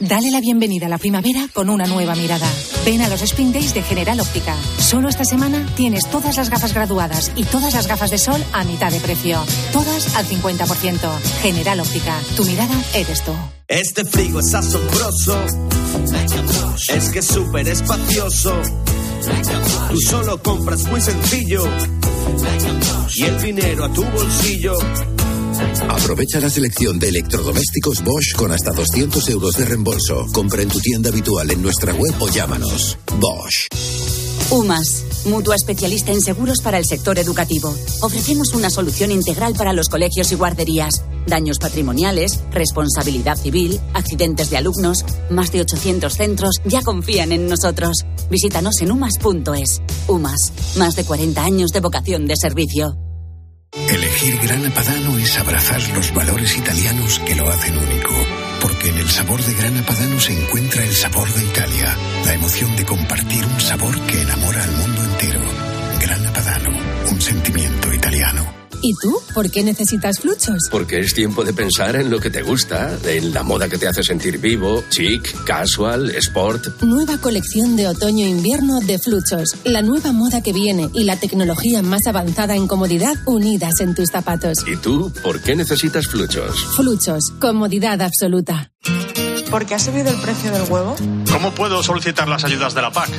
Dale la bienvenida a la primavera con una nueva mirada. Ven a los Spring Days de General Óptica. Solo esta semana tienes todas las gafas graduadas y todas las gafas de sol a mitad de precio. Todas al 50%. General Óptica. Tu mirada eres tú. Este frigo es asombroso. Es que es súper espacioso. Tú solo compras muy sencillo. Y el dinero a tu bolsillo. Aprovecha la selección de electrodomésticos Bosch con hasta 200 euros de reembolso. Compra en tu tienda habitual en nuestra web o llámanos. Bosch. UMAS, mutua especialista en seguros para el sector educativo. Ofrecemos una solución integral para los colegios y guarderías daños patrimoniales, responsabilidad civil, accidentes de alumnos. Más de 800 centros ya confían en nosotros. Visítanos en umas.es. Umas, más de 40 años de vocación de servicio. Elegir Grana Padano es abrazar los valores italianos que lo hacen único. Porque en el sabor de Grana Padano se encuentra el sabor de Italia, la emoción de compartir un sabor que enamora al mundo entero. Grana Padano, un sentimiento italiano. ¿Y tú? ¿Por qué necesitas fluchos? Porque es tiempo de pensar en lo que te gusta, en la moda que te hace sentir vivo, chic, casual, sport. Nueva colección de otoño-invierno de fluchos. La nueva moda que viene y la tecnología más avanzada en comodidad unidas en tus zapatos. ¿Y tú? ¿Por qué necesitas fluchos? Fluchos. Comodidad absoluta. ¿Por qué ha subido el precio del huevo? ¿Cómo puedo solicitar las ayudas de la PAC?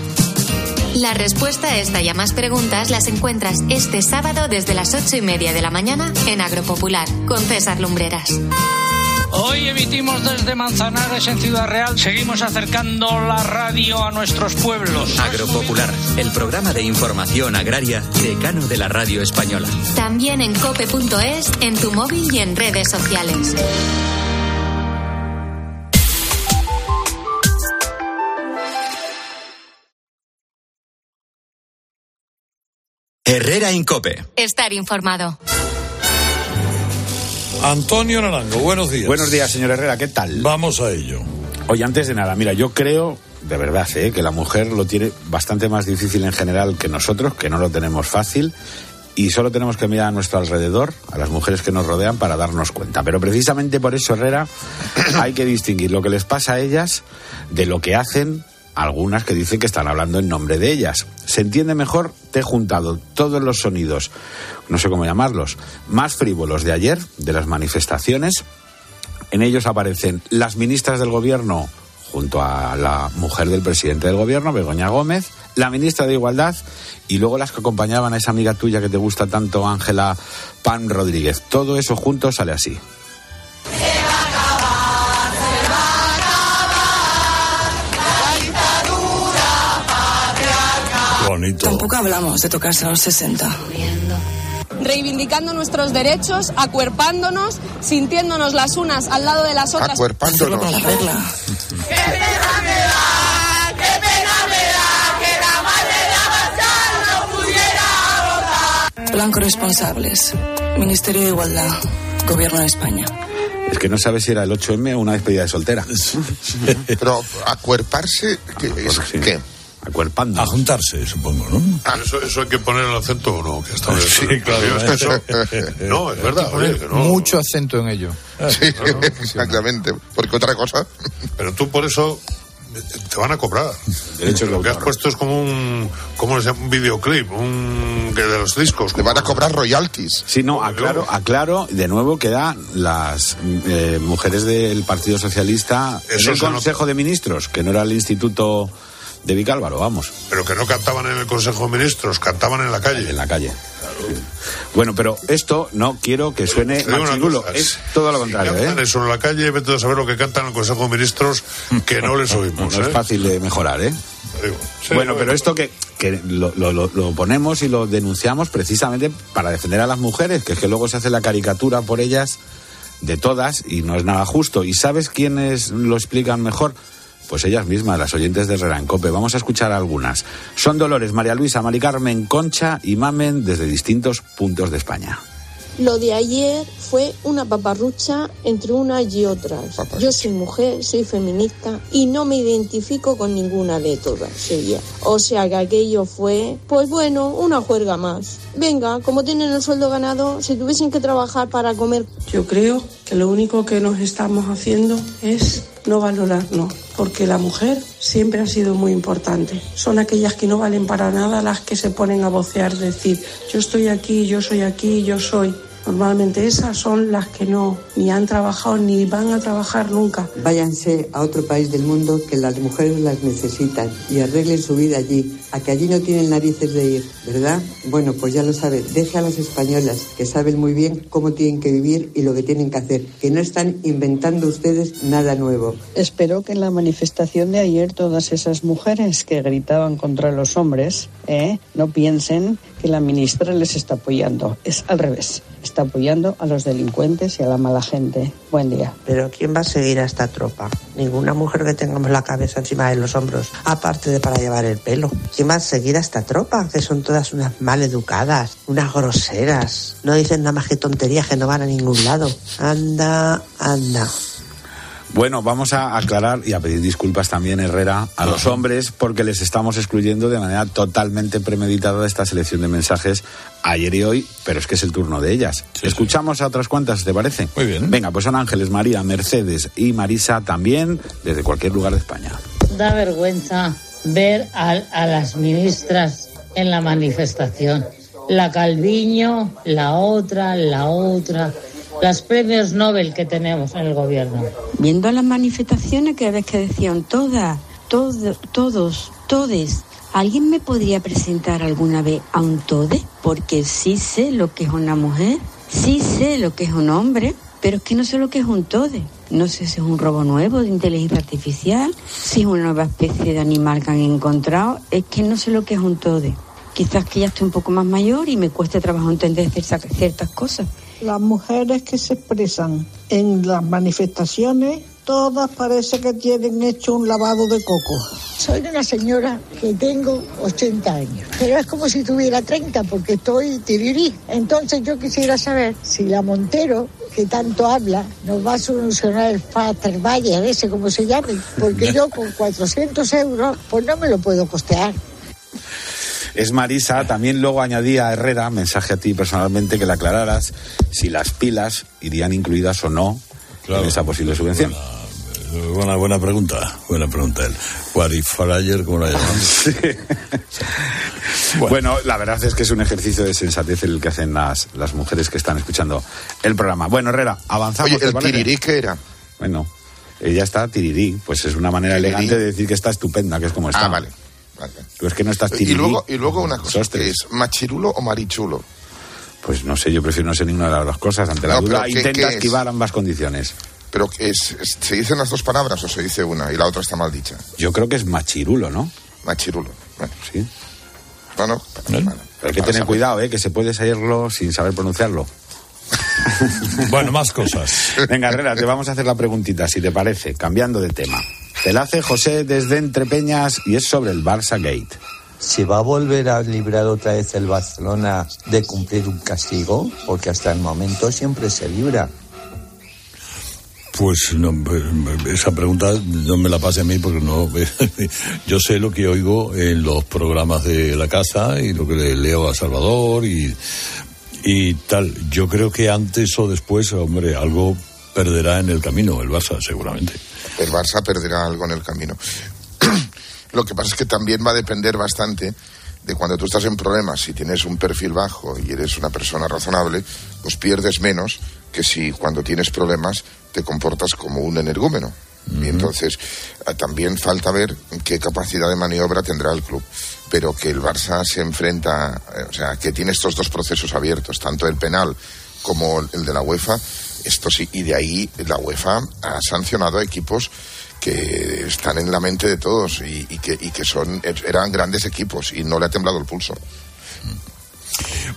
La respuesta a esta y a más preguntas las encuentras este sábado desde las ocho y media de la mañana en Agropopular con César Lumbreras. Hoy emitimos desde Manzanares en Ciudad Real. Seguimos acercando la radio a nuestros pueblos. Agropopular, el programa de información agraria decano de la radio española. También en cope.es, en tu móvil y en redes sociales. Herrera Incope. Estar informado. Antonio Naranjo, buenos días. Buenos días, señor Herrera, ¿qué tal? Vamos a ello. Oye, antes de nada, mira, yo creo, de verdad, ¿eh? que la mujer lo tiene bastante más difícil en general que nosotros, que no lo tenemos fácil. Y solo tenemos que mirar a nuestro alrededor, a las mujeres que nos rodean, para darnos cuenta. Pero precisamente por eso, Herrera, hay que distinguir lo que les pasa a ellas de lo que hacen algunas que dicen que están hablando en nombre de ellas. Se entiende mejor, te he juntado todos los sonidos, no sé cómo llamarlos, más frívolos de ayer, de las manifestaciones. En ellos aparecen las ministras del gobierno junto a la mujer del presidente del gobierno, Begoña Gómez, la ministra de Igualdad y luego las que acompañaban a esa amiga tuya que te gusta tanto, Ángela Pan Rodríguez. Todo eso junto sale así. Bonito. Tampoco hablamos de tocarse a los 60. Reivindicando nuestros derechos, acuerpándonos, sintiéndonos las unas al lado de las otras. Acuerpándonos. La regla. Plan corresponsables. Ministerio de Igualdad. Gobierno de España. Es que no sabes si era el 8M o una despedida de soltera. Pero acuerparse, ¿qué? es? ¿Qué? Acuerpando. A juntarse, supongo, ¿no? ¿Eso, ¿Eso hay que poner el acento o no? Que está bien. Sí, claro. Yo es que eso- no, es verdad. oye, que no. Mucho acento en ello. Sí, exactamente. Porque otra cosa. Pero tú por eso te van a cobrar. De Lo que has puesto es como un, ¿cómo se llama? un videoclip, un que de los discos. Te van a cobrar royalties. Sí, no, aclaro, aclaro de nuevo que da las eh, mujeres del Partido Socialista en el. Consejo de Ministros, que no era el Instituto de Vicálvaro, vamos, Pero que no cantaban en el Consejo de Ministros, cantaban en la calle. en la calle. Bueno, pero esto no quiero que suene machirulo, es todo lo contrario, Cantan ¿eh? eso en la calle, vete a saber lo que cantan en el Consejo de Ministros, que no les oímos. No es ¿eh? fácil de mejorar, ¿eh? Sí, bueno, pero esto que, que lo- lo- lo ponemos y lo denunciamos precisamente para defender a las mujeres, que es que luego se hace la caricatura por ellas de todas y no es nada justo. ¿Y sabes quiénes lo explican mejor? Pues ellas mismas, las oyentes de Herrera en Cope. Vamos a escuchar algunas. Son Dolores, María Luisa, Mari Carmen, Concha y Mamen desde distintos puntos de España. Lo de ayer fue una paparrucha entre unas y otras. Yo soy mujer, soy feminista y no me identifico con ninguna de todas ellas. O sea que aquello fue, pues bueno, una juerga más. Venga, como tienen el sueldo ganado, si tuviesen que trabajar para comer. Yo creo que lo único que nos estamos haciendo es no valorarnos, porque la mujer siempre ha sido muy importante. Son aquellas que no valen para nada las que se ponen a vocear, decir, yo estoy aquí, yo soy aquí, yo soy. Normalmente esas son las que no ni han trabajado ni van a trabajar nunca. Váyanse a otro país del mundo que las mujeres las necesitan y arreglen su vida allí, a que allí no tienen narices de ir, ¿verdad? Bueno, pues ya lo saben, deje a las españolas que saben muy bien cómo tienen que vivir y lo que tienen que hacer, que no están inventando ustedes nada nuevo. Espero que en la manifestación de ayer todas esas mujeres que gritaban contra los hombres ¿eh? no piensen que la ministra les está apoyando. Es al revés. Está apoyando a los delincuentes y a la mala gente. Buen día. Pero ¿quién va a seguir a esta tropa? Ninguna mujer que tengamos la cabeza encima de los hombros, aparte de para llevar el pelo. ¿Quién va a seguir a esta tropa? Que son todas unas mal educadas, unas groseras. No dicen nada más que tonterías que no van a ningún lado. Anda, anda. Bueno, vamos a aclarar y a pedir disculpas también, Herrera, a los hombres porque les estamos excluyendo de manera totalmente premeditada de esta selección de mensajes ayer y hoy, pero es que es el turno de ellas. Escuchamos a otras cuantas, ¿te parece? Muy bien. Venga, pues son Ángeles, María, Mercedes y Marisa también desde cualquier lugar de España. Da vergüenza ver a, a las ministras en la manifestación. La Calviño, la otra, la otra. Las premios Nobel que tenemos en el gobierno. Viendo las manifestaciones que ves que decían todas, todo- todos, todes, ¿alguien me podría presentar alguna vez a un tode? Porque sí sé lo que es una mujer, sí sé lo que es un hombre, pero es que no sé lo que es un tode. No sé si es un robo nuevo de inteligencia artificial, si es una nueva especie de animal que han encontrado, es que no sé lo que es un tode. Quizás que ya estoy un poco más mayor y me cueste trabajo entender ciertas cosas. Las mujeres que se expresan en las manifestaciones, todas parece que tienen hecho un lavado de coco. Soy una señora que tengo 80 años, pero es como si tuviera 30 porque estoy tirirí. Entonces yo quisiera saber si la Montero, que tanto habla, nos va a solucionar el Valle, ese como se llame, porque yo con 400 euros pues no me lo puedo costear. Es Marisa, también luego añadía a Herrera, mensaje a ti personalmente, que le aclararas si las pilas irían incluidas o no en esa posible subvención. Buena, buena pregunta, buena pregunta. El what if Farager, ¿cómo la llaman? Bueno. la verdad es que es un ejercicio de sensatez el que hacen las, las mujeres que están escuchando el programa. Bueno, Herrera, avanzamos. Oye, ¿te ¿el tirirí qué era? Bueno, ella está tirirí, pues es una manera Tirirí. elegante de decir que está estupenda, que es como está. Ah, vale. Tú es que no estás Y luego, y luego una cosa, que es machirulo o marichulo. Pues no sé, yo prefiero no ser ninguna de las dos cosas. Ante la No, duda, ¿qué- intenta qué es? esquivar ambas condiciones. Pero es, es- ¿se dicen las dos palabras o se dice una y la otra está mal dicha? Yo creo que es machirulo, ¿no? Machirulo. Bueno, Sí. no, no. Pero hay que tener cuidado, ¿eh? Que se puede saberlo sin saber pronunciarlo. bueno, más cosas. Venga, Herrera, te vamos a hacer la preguntita, si te parece, cambiando de tema. Te la hace José desde Entrepeñas y es sobre el Barça Gate. ¿Se va a volver a librar otra vez el Barcelona de cumplir un castigo? Porque hasta el momento siempre se libra. Pues no, esa pregunta no me la pase a mí porque no. Yo sé lo que oigo en los programas de la casa y lo que le leo a Salvador y, y tal. Yo creo que antes o después, hombre, algo perderá en el camino el Barça, seguramente. El Barça perderá algo en el camino. Lo que pasa es que también va a depender bastante de cuando tú estás en problemas. Si tienes un perfil bajo y eres una persona razonable, pues pierdes menos que si cuando tienes problemas te comportas como un energúmeno. Y entonces eh, también falta ver qué capacidad de maniobra tendrá el club. Pero que el Barça se enfrenta, eh, o sea, que tiene estos dos procesos abiertos, tanto el penal como el de la UEFA, esto sí, y de ahí la UEFA ha sancionado a equipos que están en la mente de todos y, y que, y que son eran grandes equipos y no le ha temblado el pulso.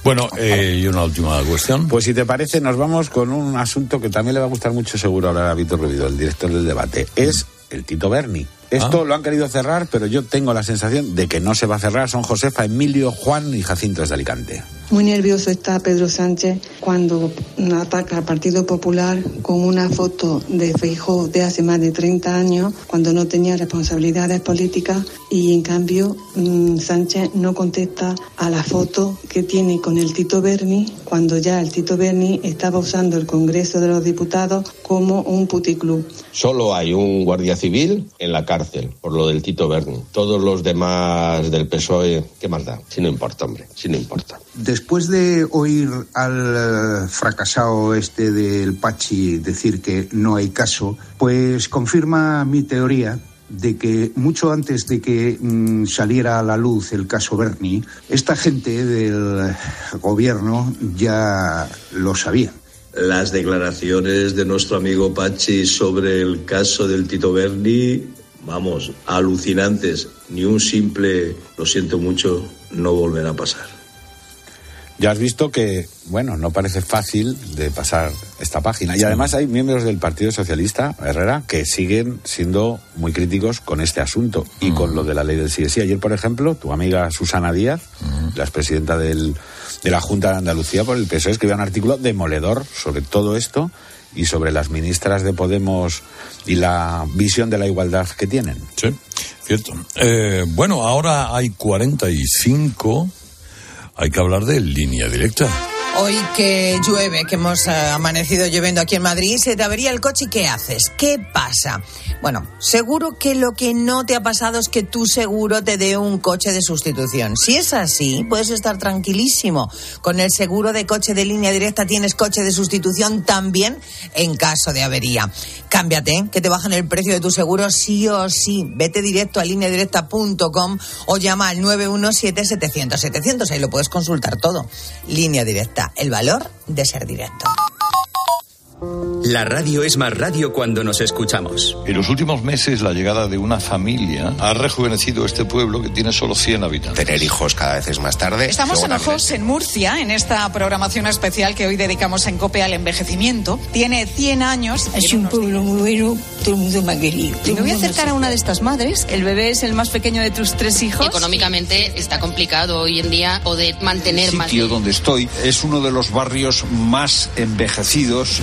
Bueno, eh, y una última cuestión. Pues si te parece, nos vamos con un asunto que también le va a gustar mucho seguro ahora a Víctor Rubido, el director del debate. Es el Tito Berni. Esto Ah. lo han querido cerrar, pero yo tengo la sensación de que no se va a cerrar. Son Josefa, Emilio, Juan y Jacinto desde Alicante. Muy nervioso está Pedro Sánchez cuando ataca al Partido Popular con una foto de Feijóo de hace más de 30 años, cuando no tenía responsabilidades políticas y en cambio mm, Sánchez no contesta a la foto que tiene con el Tito Berni, cuando ya el Tito Berni estaba usando el Congreso de los Diputados como un puticlub. Solo hay un guardia civil en la cárcel por lo del Tito Berni. Todos los demás del PSOE, ¿qué más da? Si no importa, hombre, si no importa. Después de oír al eh, fracasado este del Pachi decir que no hay caso, pues confirma mi teoría de que mucho antes de que mm, saliera a la luz el caso Berni, esta gente del gobierno ya lo sabía. Las declaraciones de nuestro amigo Pachi sobre el caso del Tito Berni, vamos, alucinantes. Ni un simple, lo siento mucho, no volverá a pasar. Ya has visto que, bueno, no parece fácil de pasar esta página. Y además hay miembros del Partido Socialista, Herrera, que siguen siendo muy críticos con este asunto y con lo de la ley del sí. Ayer, por ejemplo, tu amiga Susana Díaz, la expresidenta del, de la Junta de Andalucía por el PSOE, escribió un artículo demoledor sobre todo esto y sobre las ministras de Podemos y la visión de la igualdad que tienen. Sí, cierto. Eh, bueno, ahora hay 45. Hay que hablar de línea directa. Hoy que llueve, que hemos eh, amanecido lloviendo aquí en Madrid, se te avería el coche y ¿qué haces? ¿Qué pasa? Bueno, seguro que lo que no te ha pasado es que tu seguro te dé un coche de sustitución. Si es así, puedes estar tranquilísimo. Con el seguro de coche de línea directa tienes coche de sustitución también en caso de avería. Cámbiate, que te bajan el precio de tu seguro sí o sí. Vete directo a lineadirecta.com o llama al 917-700-700. Ahí lo puedes consultar todo. Línea directa, el valor de ser directo. La radio es más radio cuando nos escuchamos. En los últimos meses, la llegada de una familia ha rejuvenecido este pueblo que tiene solo 100 habitantes. Tener hijos cada vez es más tarde. Estamos en Ojos, en Murcia, en esta programación especial que hoy dedicamos en COPE al envejecimiento. Tiene 100 años. Es un pueblo muy bueno, todo el mundo me ha querido. Me voy a acercar a una de estas madres. El bebé es el más pequeño de tus tres hijos. Económicamente está complicado hoy en día poder mantener el más. sitio donde estoy es uno de los barrios más envejecidos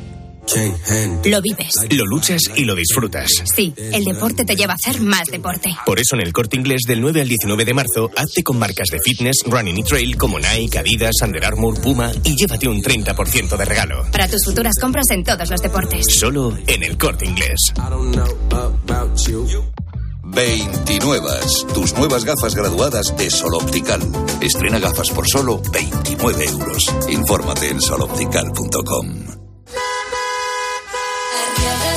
Lo vives. Lo luchas y lo disfrutas. Sí, el deporte te lleva a hacer más deporte. Por eso en el corte inglés del 9 al 19 de marzo, hazte con marcas de fitness, running y trail como Nike, Adidas, Under Armour, Puma y llévate un 30% de regalo. Para tus futuras compras en todos los deportes. Solo en el corte inglés. 29. Tus nuevas gafas graduadas de Sol Optical. Estrena gafas por solo 29 euros. Infórmate en soloptical.com.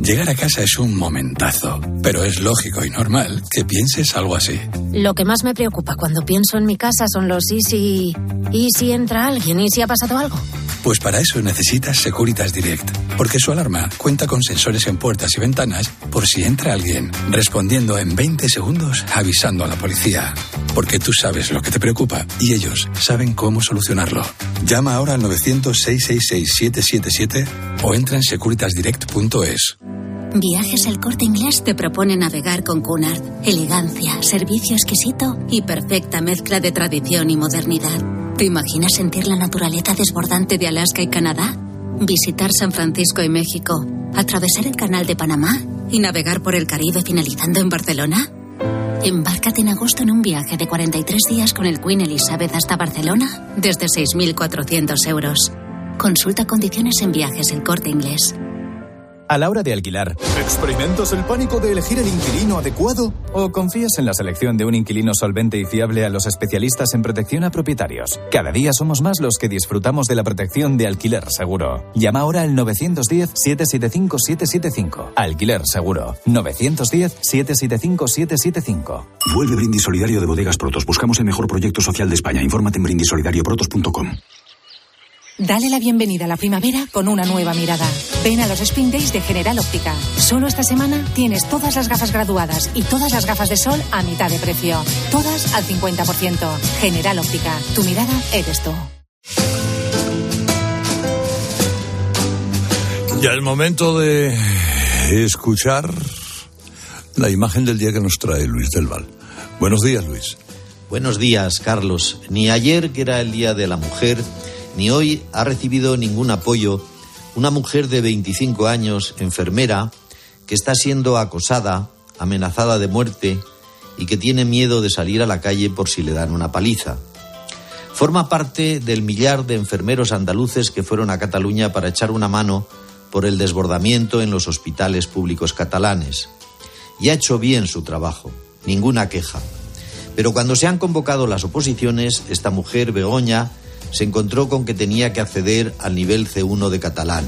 Llegar a casa es un momentazo, pero es lógico y normal que pienses algo así. Lo que más me preocupa cuando pienso en mi casa son los y si. ¿Y si entra alguien? ¿Y si ha pasado algo? Pues para eso necesitas Securitas Direct, porque su alarma cuenta con sensores en puertas y ventanas por si entra alguien, respondiendo en 20 segundos avisando a la policía. Porque tú sabes lo que te preocupa y ellos saben cómo solucionarlo. Llama ahora al 900-666-777 o entra en securitasdirect.es. Viajes El Corte Inglés te propone navegar con Cunard. Elegancia, servicio exquisito y perfecta mezcla de tradición y modernidad. ¿Te imaginas sentir la naturaleza desbordante de Alaska y Canadá? Visitar San Francisco y México, atravesar el Canal de Panamá y navegar por el Caribe finalizando en Barcelona. Embárcate en agosto en un viaje de 43 días con el Queen Elizabeth hasta Barcelona desde 6.400 euros. Consulta condiciones en viajes El Corte Inglés. A la hora de alquilar, ¿experimentas el pánico de elegir el inquilino adecuado? ¿O confías en la selección de un inquilino solvente y fiable a los especialistas en protección a propietarios? Cada día somos más los que disfrutamos de la protección de alquiler seguro. Llama ahora al 910-775-775. Alquiler seguro. 910-775-775. Vuelve Brindis Solidario de Bodegas Protos. Buscamos el mejor proyecto social de España. Infórmate en brindisolidarioprotos.com. Dale la bienvenida a la primavera con una nueva mirada. Ven a los Spring Days de General Óptica. Solo esta semana tienes todas las gafas graduadas y todas las gafas de sol a mitad de precio. Todas al 50%. General Óptica. Tu mirada eres tú. Ya el momento de escuchar la imagen del día que nos trae Luis del Val. Buenos días, Luis. Buenos días, Carlos. Ni ayer, que era el Día de la Mujer, ni hoy ha recibido ningún apoyo una mujer de 25 años, enfermera, que está siendo acosada, amenazada de muerte y que tiene miedo de salir a la calle por si le dan una paliza. Forma parte del millar de enfermeros andaluces que fueron a Cataluña para echar una mano por el desbordamiento en los hospitales públicos catalanes. Y ha hecho bien su trabajo, ninguna queja. Pero cuando se han convocado las oposiciones, esta mujer, Begoña, se encontró con que tenía que acceder al nivel C1 de catalán.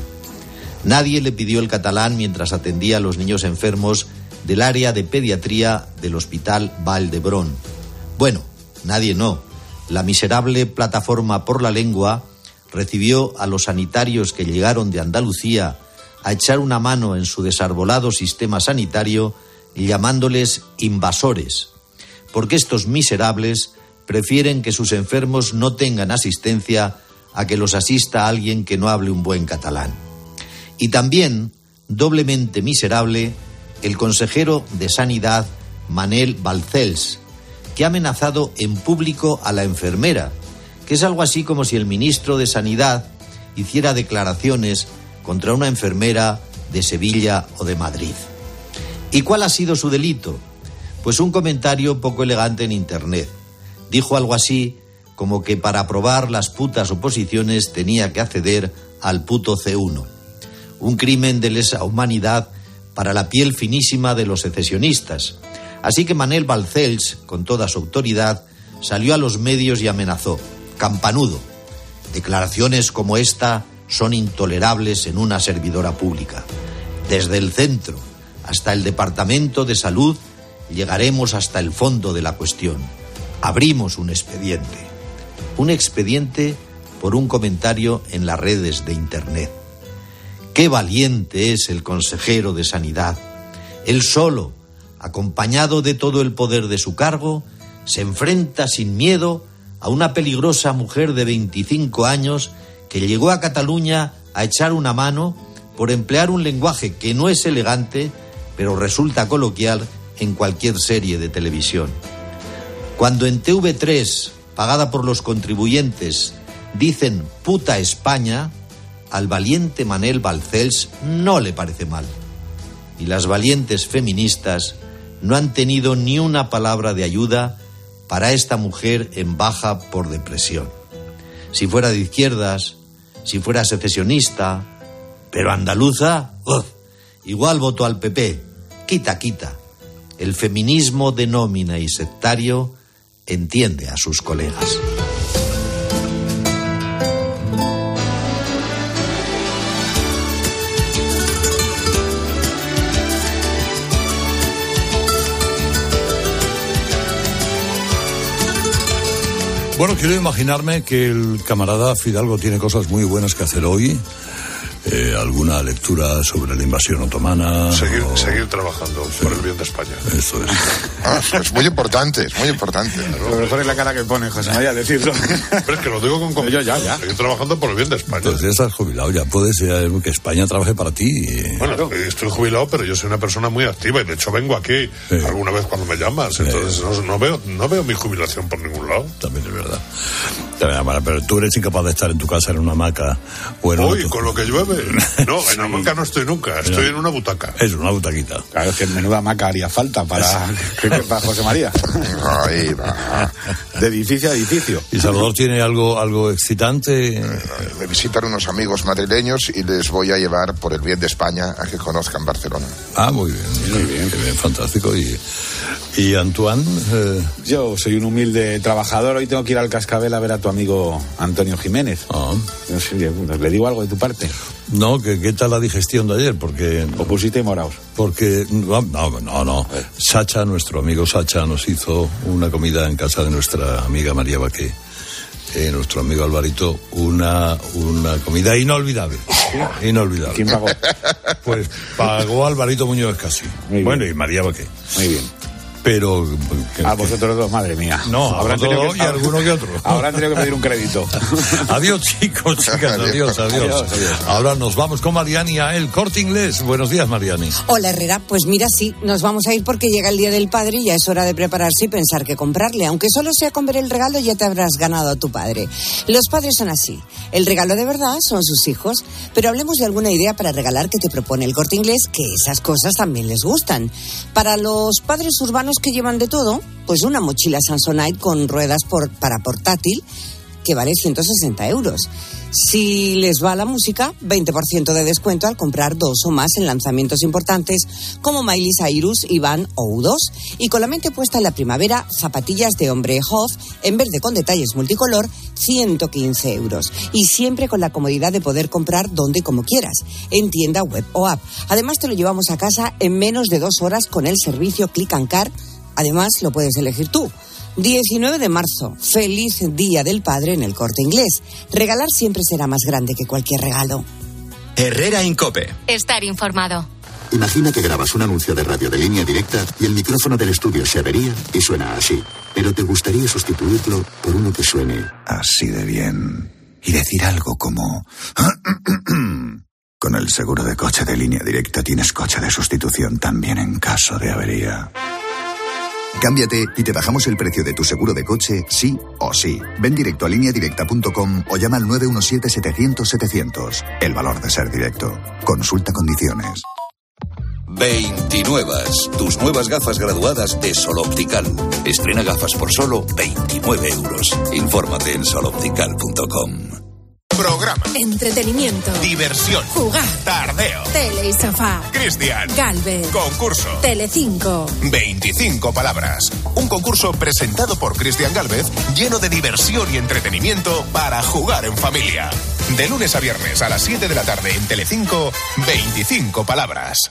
Nadie le pidió el catalán mientras atendía a los niños enfermos del área de pediatría del Hospital Valdebrón. Bueno, nadie no. La miserable plataforma por la lengua recibió a los sanitarios que llegaron de Andalucía a echar una mano en su desarbolado sistema sanitario llamándoles invasores, porque estos miserables prefieren que sus enfermos no tengan asistencia a que los asista alguien que no hable un buen catalán. Y también, doblemente miserable, el consejero de Sanidad, Manel Balcells, que ha amenazado en público a la enfermera, que es algo así como si el ministro de Sanidad hiciera declaraciones contra una enfermera de Sevilla o de Madrid. ¿Y cuál ha sido su delito? Pues un comentario poco elegante en Internet. Dijo algo así como que para aprobar las putas oposiciones tenía que acceder al puto C1. Un crimen de lesa humanidad para la piel finísima de los secesionistas. Así que Manel Balcells, con toda su autoridad, salió a los medios y amenazó. Campanudo. Declaraciones como esta son intolerables en una servidora pública. Desde el centro hasta el Departamento de Salud llegaremos hasta el fondo de la cuestión. Abrimos un expediente. Un expediente por un comentario en las redes de Internet. Qué valiente es el consejero de Sanidad. Él solo, acompañado de todo el poder de su cargo, se enfrenta sin miedo a una peligrosa mujer de 25 años que llegó a Cataluña a echar una mano por emplear un lenguaje que no es elegante, pero resulta coloquial en cualquier serie de televisión. Cuando en TV3, pagada por los contribuyentes, dicen puta España, al valiente Manel Balcells no le parece mal. Y las valientes feministas no han tenido ni una palabra de ayuda para esta mujer en baja por depresión. Si fuera de izquierdas, si fuera secesionista, pero andaluza, ¡uf! igual voto al PP. Quita, quita. El feminismo de nómina y sectario entiende a sus colegas. Bueno, quiero imaginarme que el camarada Fidalgo tiene cosas muy buenas que hacer hoy. Eh, alguna lectura sobre la invasión otomana. Seguir, o- seguir trabajando por el bien de España. Eso es. Ah, es muy importante, es muy importante. Lo mejor es la cara que pone José María decirlo. Pero es que lo digo con convicción. ya, ya. Seguir trabajando por el bien de España. Pues ya estás jubilado, ya puedes eh, que España trabaje para ti. Bueno, estoy jubilado, pero yo soy una persona muy activa y de hecho vengo aquí alguna vez cuando me llamas. Entonces no, no veo, no veo mi jubilación por ningún lado. También es verdad. También, Pero tú eres incapaz de estar en tu casa en una hamaca o en Hoy, auto- con lo que llueve. No, en hamaca no estoy nunca, estoy en una butaca. Es una butaquita. Claro, es que menuda maca haría falta para, que- que- para José María. Ahí va. De edificio a edificio. ¿Y Salvador tiene algo, algo excitante? Me visitan unos amigos madrileños y les voy a llevar por el bien de España a que conozcan Barcelona. Ah, muy bien. Muy bien, qué bien, fantástico. ¿Y, y Antoine? eh, Yo soy un humilde trabajador. Hoy tengo que ir al Cascabel a ver a tu amigo Antonio Jiménez. No sé, ¿Le digo algo de tu parte? No, ¿qué, qué tal la digestión de ayer? Porque... ¿O pusiste moraos? Porque, no, no, no, no. Sacha, nuestro amigo Sacha, nos hizo una comida en casa de nuestra amiga María Baqué. Eh, nuestro amigo Alvarito, una, una comida inolvidable. Inolvidable. ¿Quién pagó? Pues pagó Alvarito Muñoz casi. Bueno, y María Baqué. Muy bien. Pero... A vosotros dos, madre mía. No, Habrán tenido dos y alguno que otro. Habrán tenido que pedir un crédito. Adiós, chicos, chicas, adiós, adiós. Adiós, adiós. Ahora nos vamos con Mariani a El Corte Inglés. Buenos días, Mariani. Hola Herrera, pues mira, sí, nos vamos a ir porque llega el Día del Padre y ya es hora de prepararse y pensar qué comprarle. Aunque solo sea con ver el regalo, ya te habrás ganado a tu padre. Los padres son así. El regalo de verdad son sus hijos. Pero hablemos de alguna idea para regalar que te propone el corte inglés, que esas cosas también les gustan. Para los padres urbanos que llevan de todo, pues una mochila Samsonite con ruedas por- para portátil que vale 160 euros. Si les va la música, 20% de descuento al comprar dos o más en lanzamientos importantes como Miley Cyrus, Iván o U2. Y con la mente puesta en la primavera, zapatillas de hombre Hoff en verde con detalles multicolor, 115 euros. Y siempre con la comodidad de poder comprar donde y como quieras, en tienda web o app. Además te lo llevamos a casa en menos de dos horas con el servicio Click and Car. Además lo puedes elegir tú. 19 de marzo, feliz Día del Padre en el corte inglés. Regalar siempre será más grande que cualquier regalo. Herrera Incope. Estar informado. Imagina que grabas un anuncio de radio de línea directa y el micrófono del estudio se avería y suena así. Pero te gustaría sustituirlo por uno que suene así de bien. Y decir algo como... Con el seguro de coche de línea directa tienes coche de sustitución también en caso de avería. Cámbiate y te bajamos el precio de tu seguro de coche, sí o sí. Ven directo a lineadirecta.com o llama al 917-700-700. El valor de ser directo. Consulta condiciones. 29. Tus nuevas gafas graduadas de Sol Optical. Estrena gafas por solo 29 euros. Infórmate en soloptical.com. Programa. Entretenimiento. Diversión. Jugar. Tardeo. Tele y sofá. Cristian. Galvez. Concurso. Telecinco. 25 palabras. Un concurso presentado por Cristian Galvez lleno de diversión y entretenimiento para jugar en familia. De lunes a viernes a las 7 de la tarde en Telecinco, 25 palabras.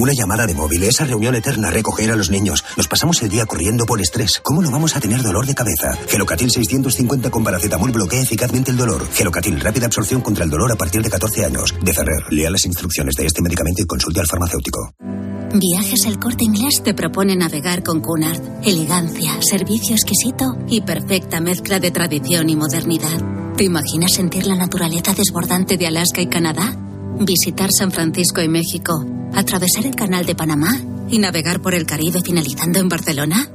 Una llamada de móvil, esa reunión eterna, recoger a los niños. Nos pasamos el día corriendo por estrés. ¿Cómo no vamos a tener dolor de cabeza? Gelocatil 650 con paracetamol bloquea eficazmente el dolor. Gelocatil rápida absorción contra el dolor a partir de 14 años. De Ferrer, lea las instrucciones de este medicamento y consulte al farmacéutico. Viajes El Corte Inglés te propone navegar con Cunard. Elegancia, servicio exquisito y perfecta mezcla de tradición y modernidad. ¿Te imaginas sentir la naturaleza desbordante de Alaska y Canadá? Visitar San Francisco y México, atravesar el Canal de Panamá y navegar por el Caribe finalizando en Barcelona?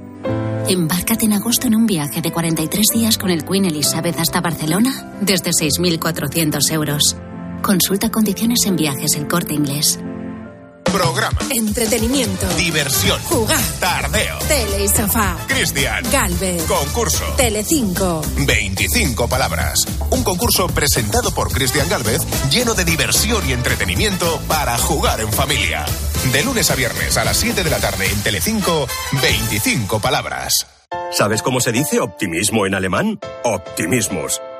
Embárcate en agosto en un viaje de 43 días con el Queen Elizabeth hasta Barcelona desde 6.400 euros. Consulta condiciones en viajes el corte inglés. Programa. Entretenimiento. Diversión. Jugar. Tardeo. Tele y sofá. Cristian. Galvez. Concurso. Telecinco. 25 palabras. Un concurso presentado por Cristian Galvez lleno de diversión y entretenimiento para jugar en familia. De lunes a viernes a las 7 de la tarde en Telecinco, 25 palabras. ¿Sabes cómo se dice optimismo en alemán? Optimismus.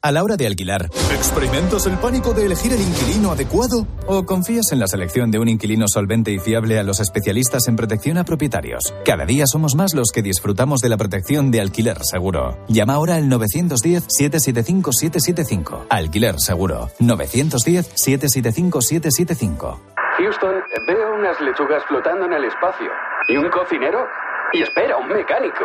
A la hora de alquilar, ¿experimentas el pánico de elegir el inquilino adecuado? ¿O confías en la selección de un inquilino solvente y fiable a los especialistas en protección a propietarios? Cada día somos más los que disfrutamos de la protección de alquiler seguro. Llama ahora al 910-775-775. Alquiler seguro. 910-775-775. Houston, veo unas lechugas flotando en el espacio. ¿Y un cocinero? Y espera, un mecánico.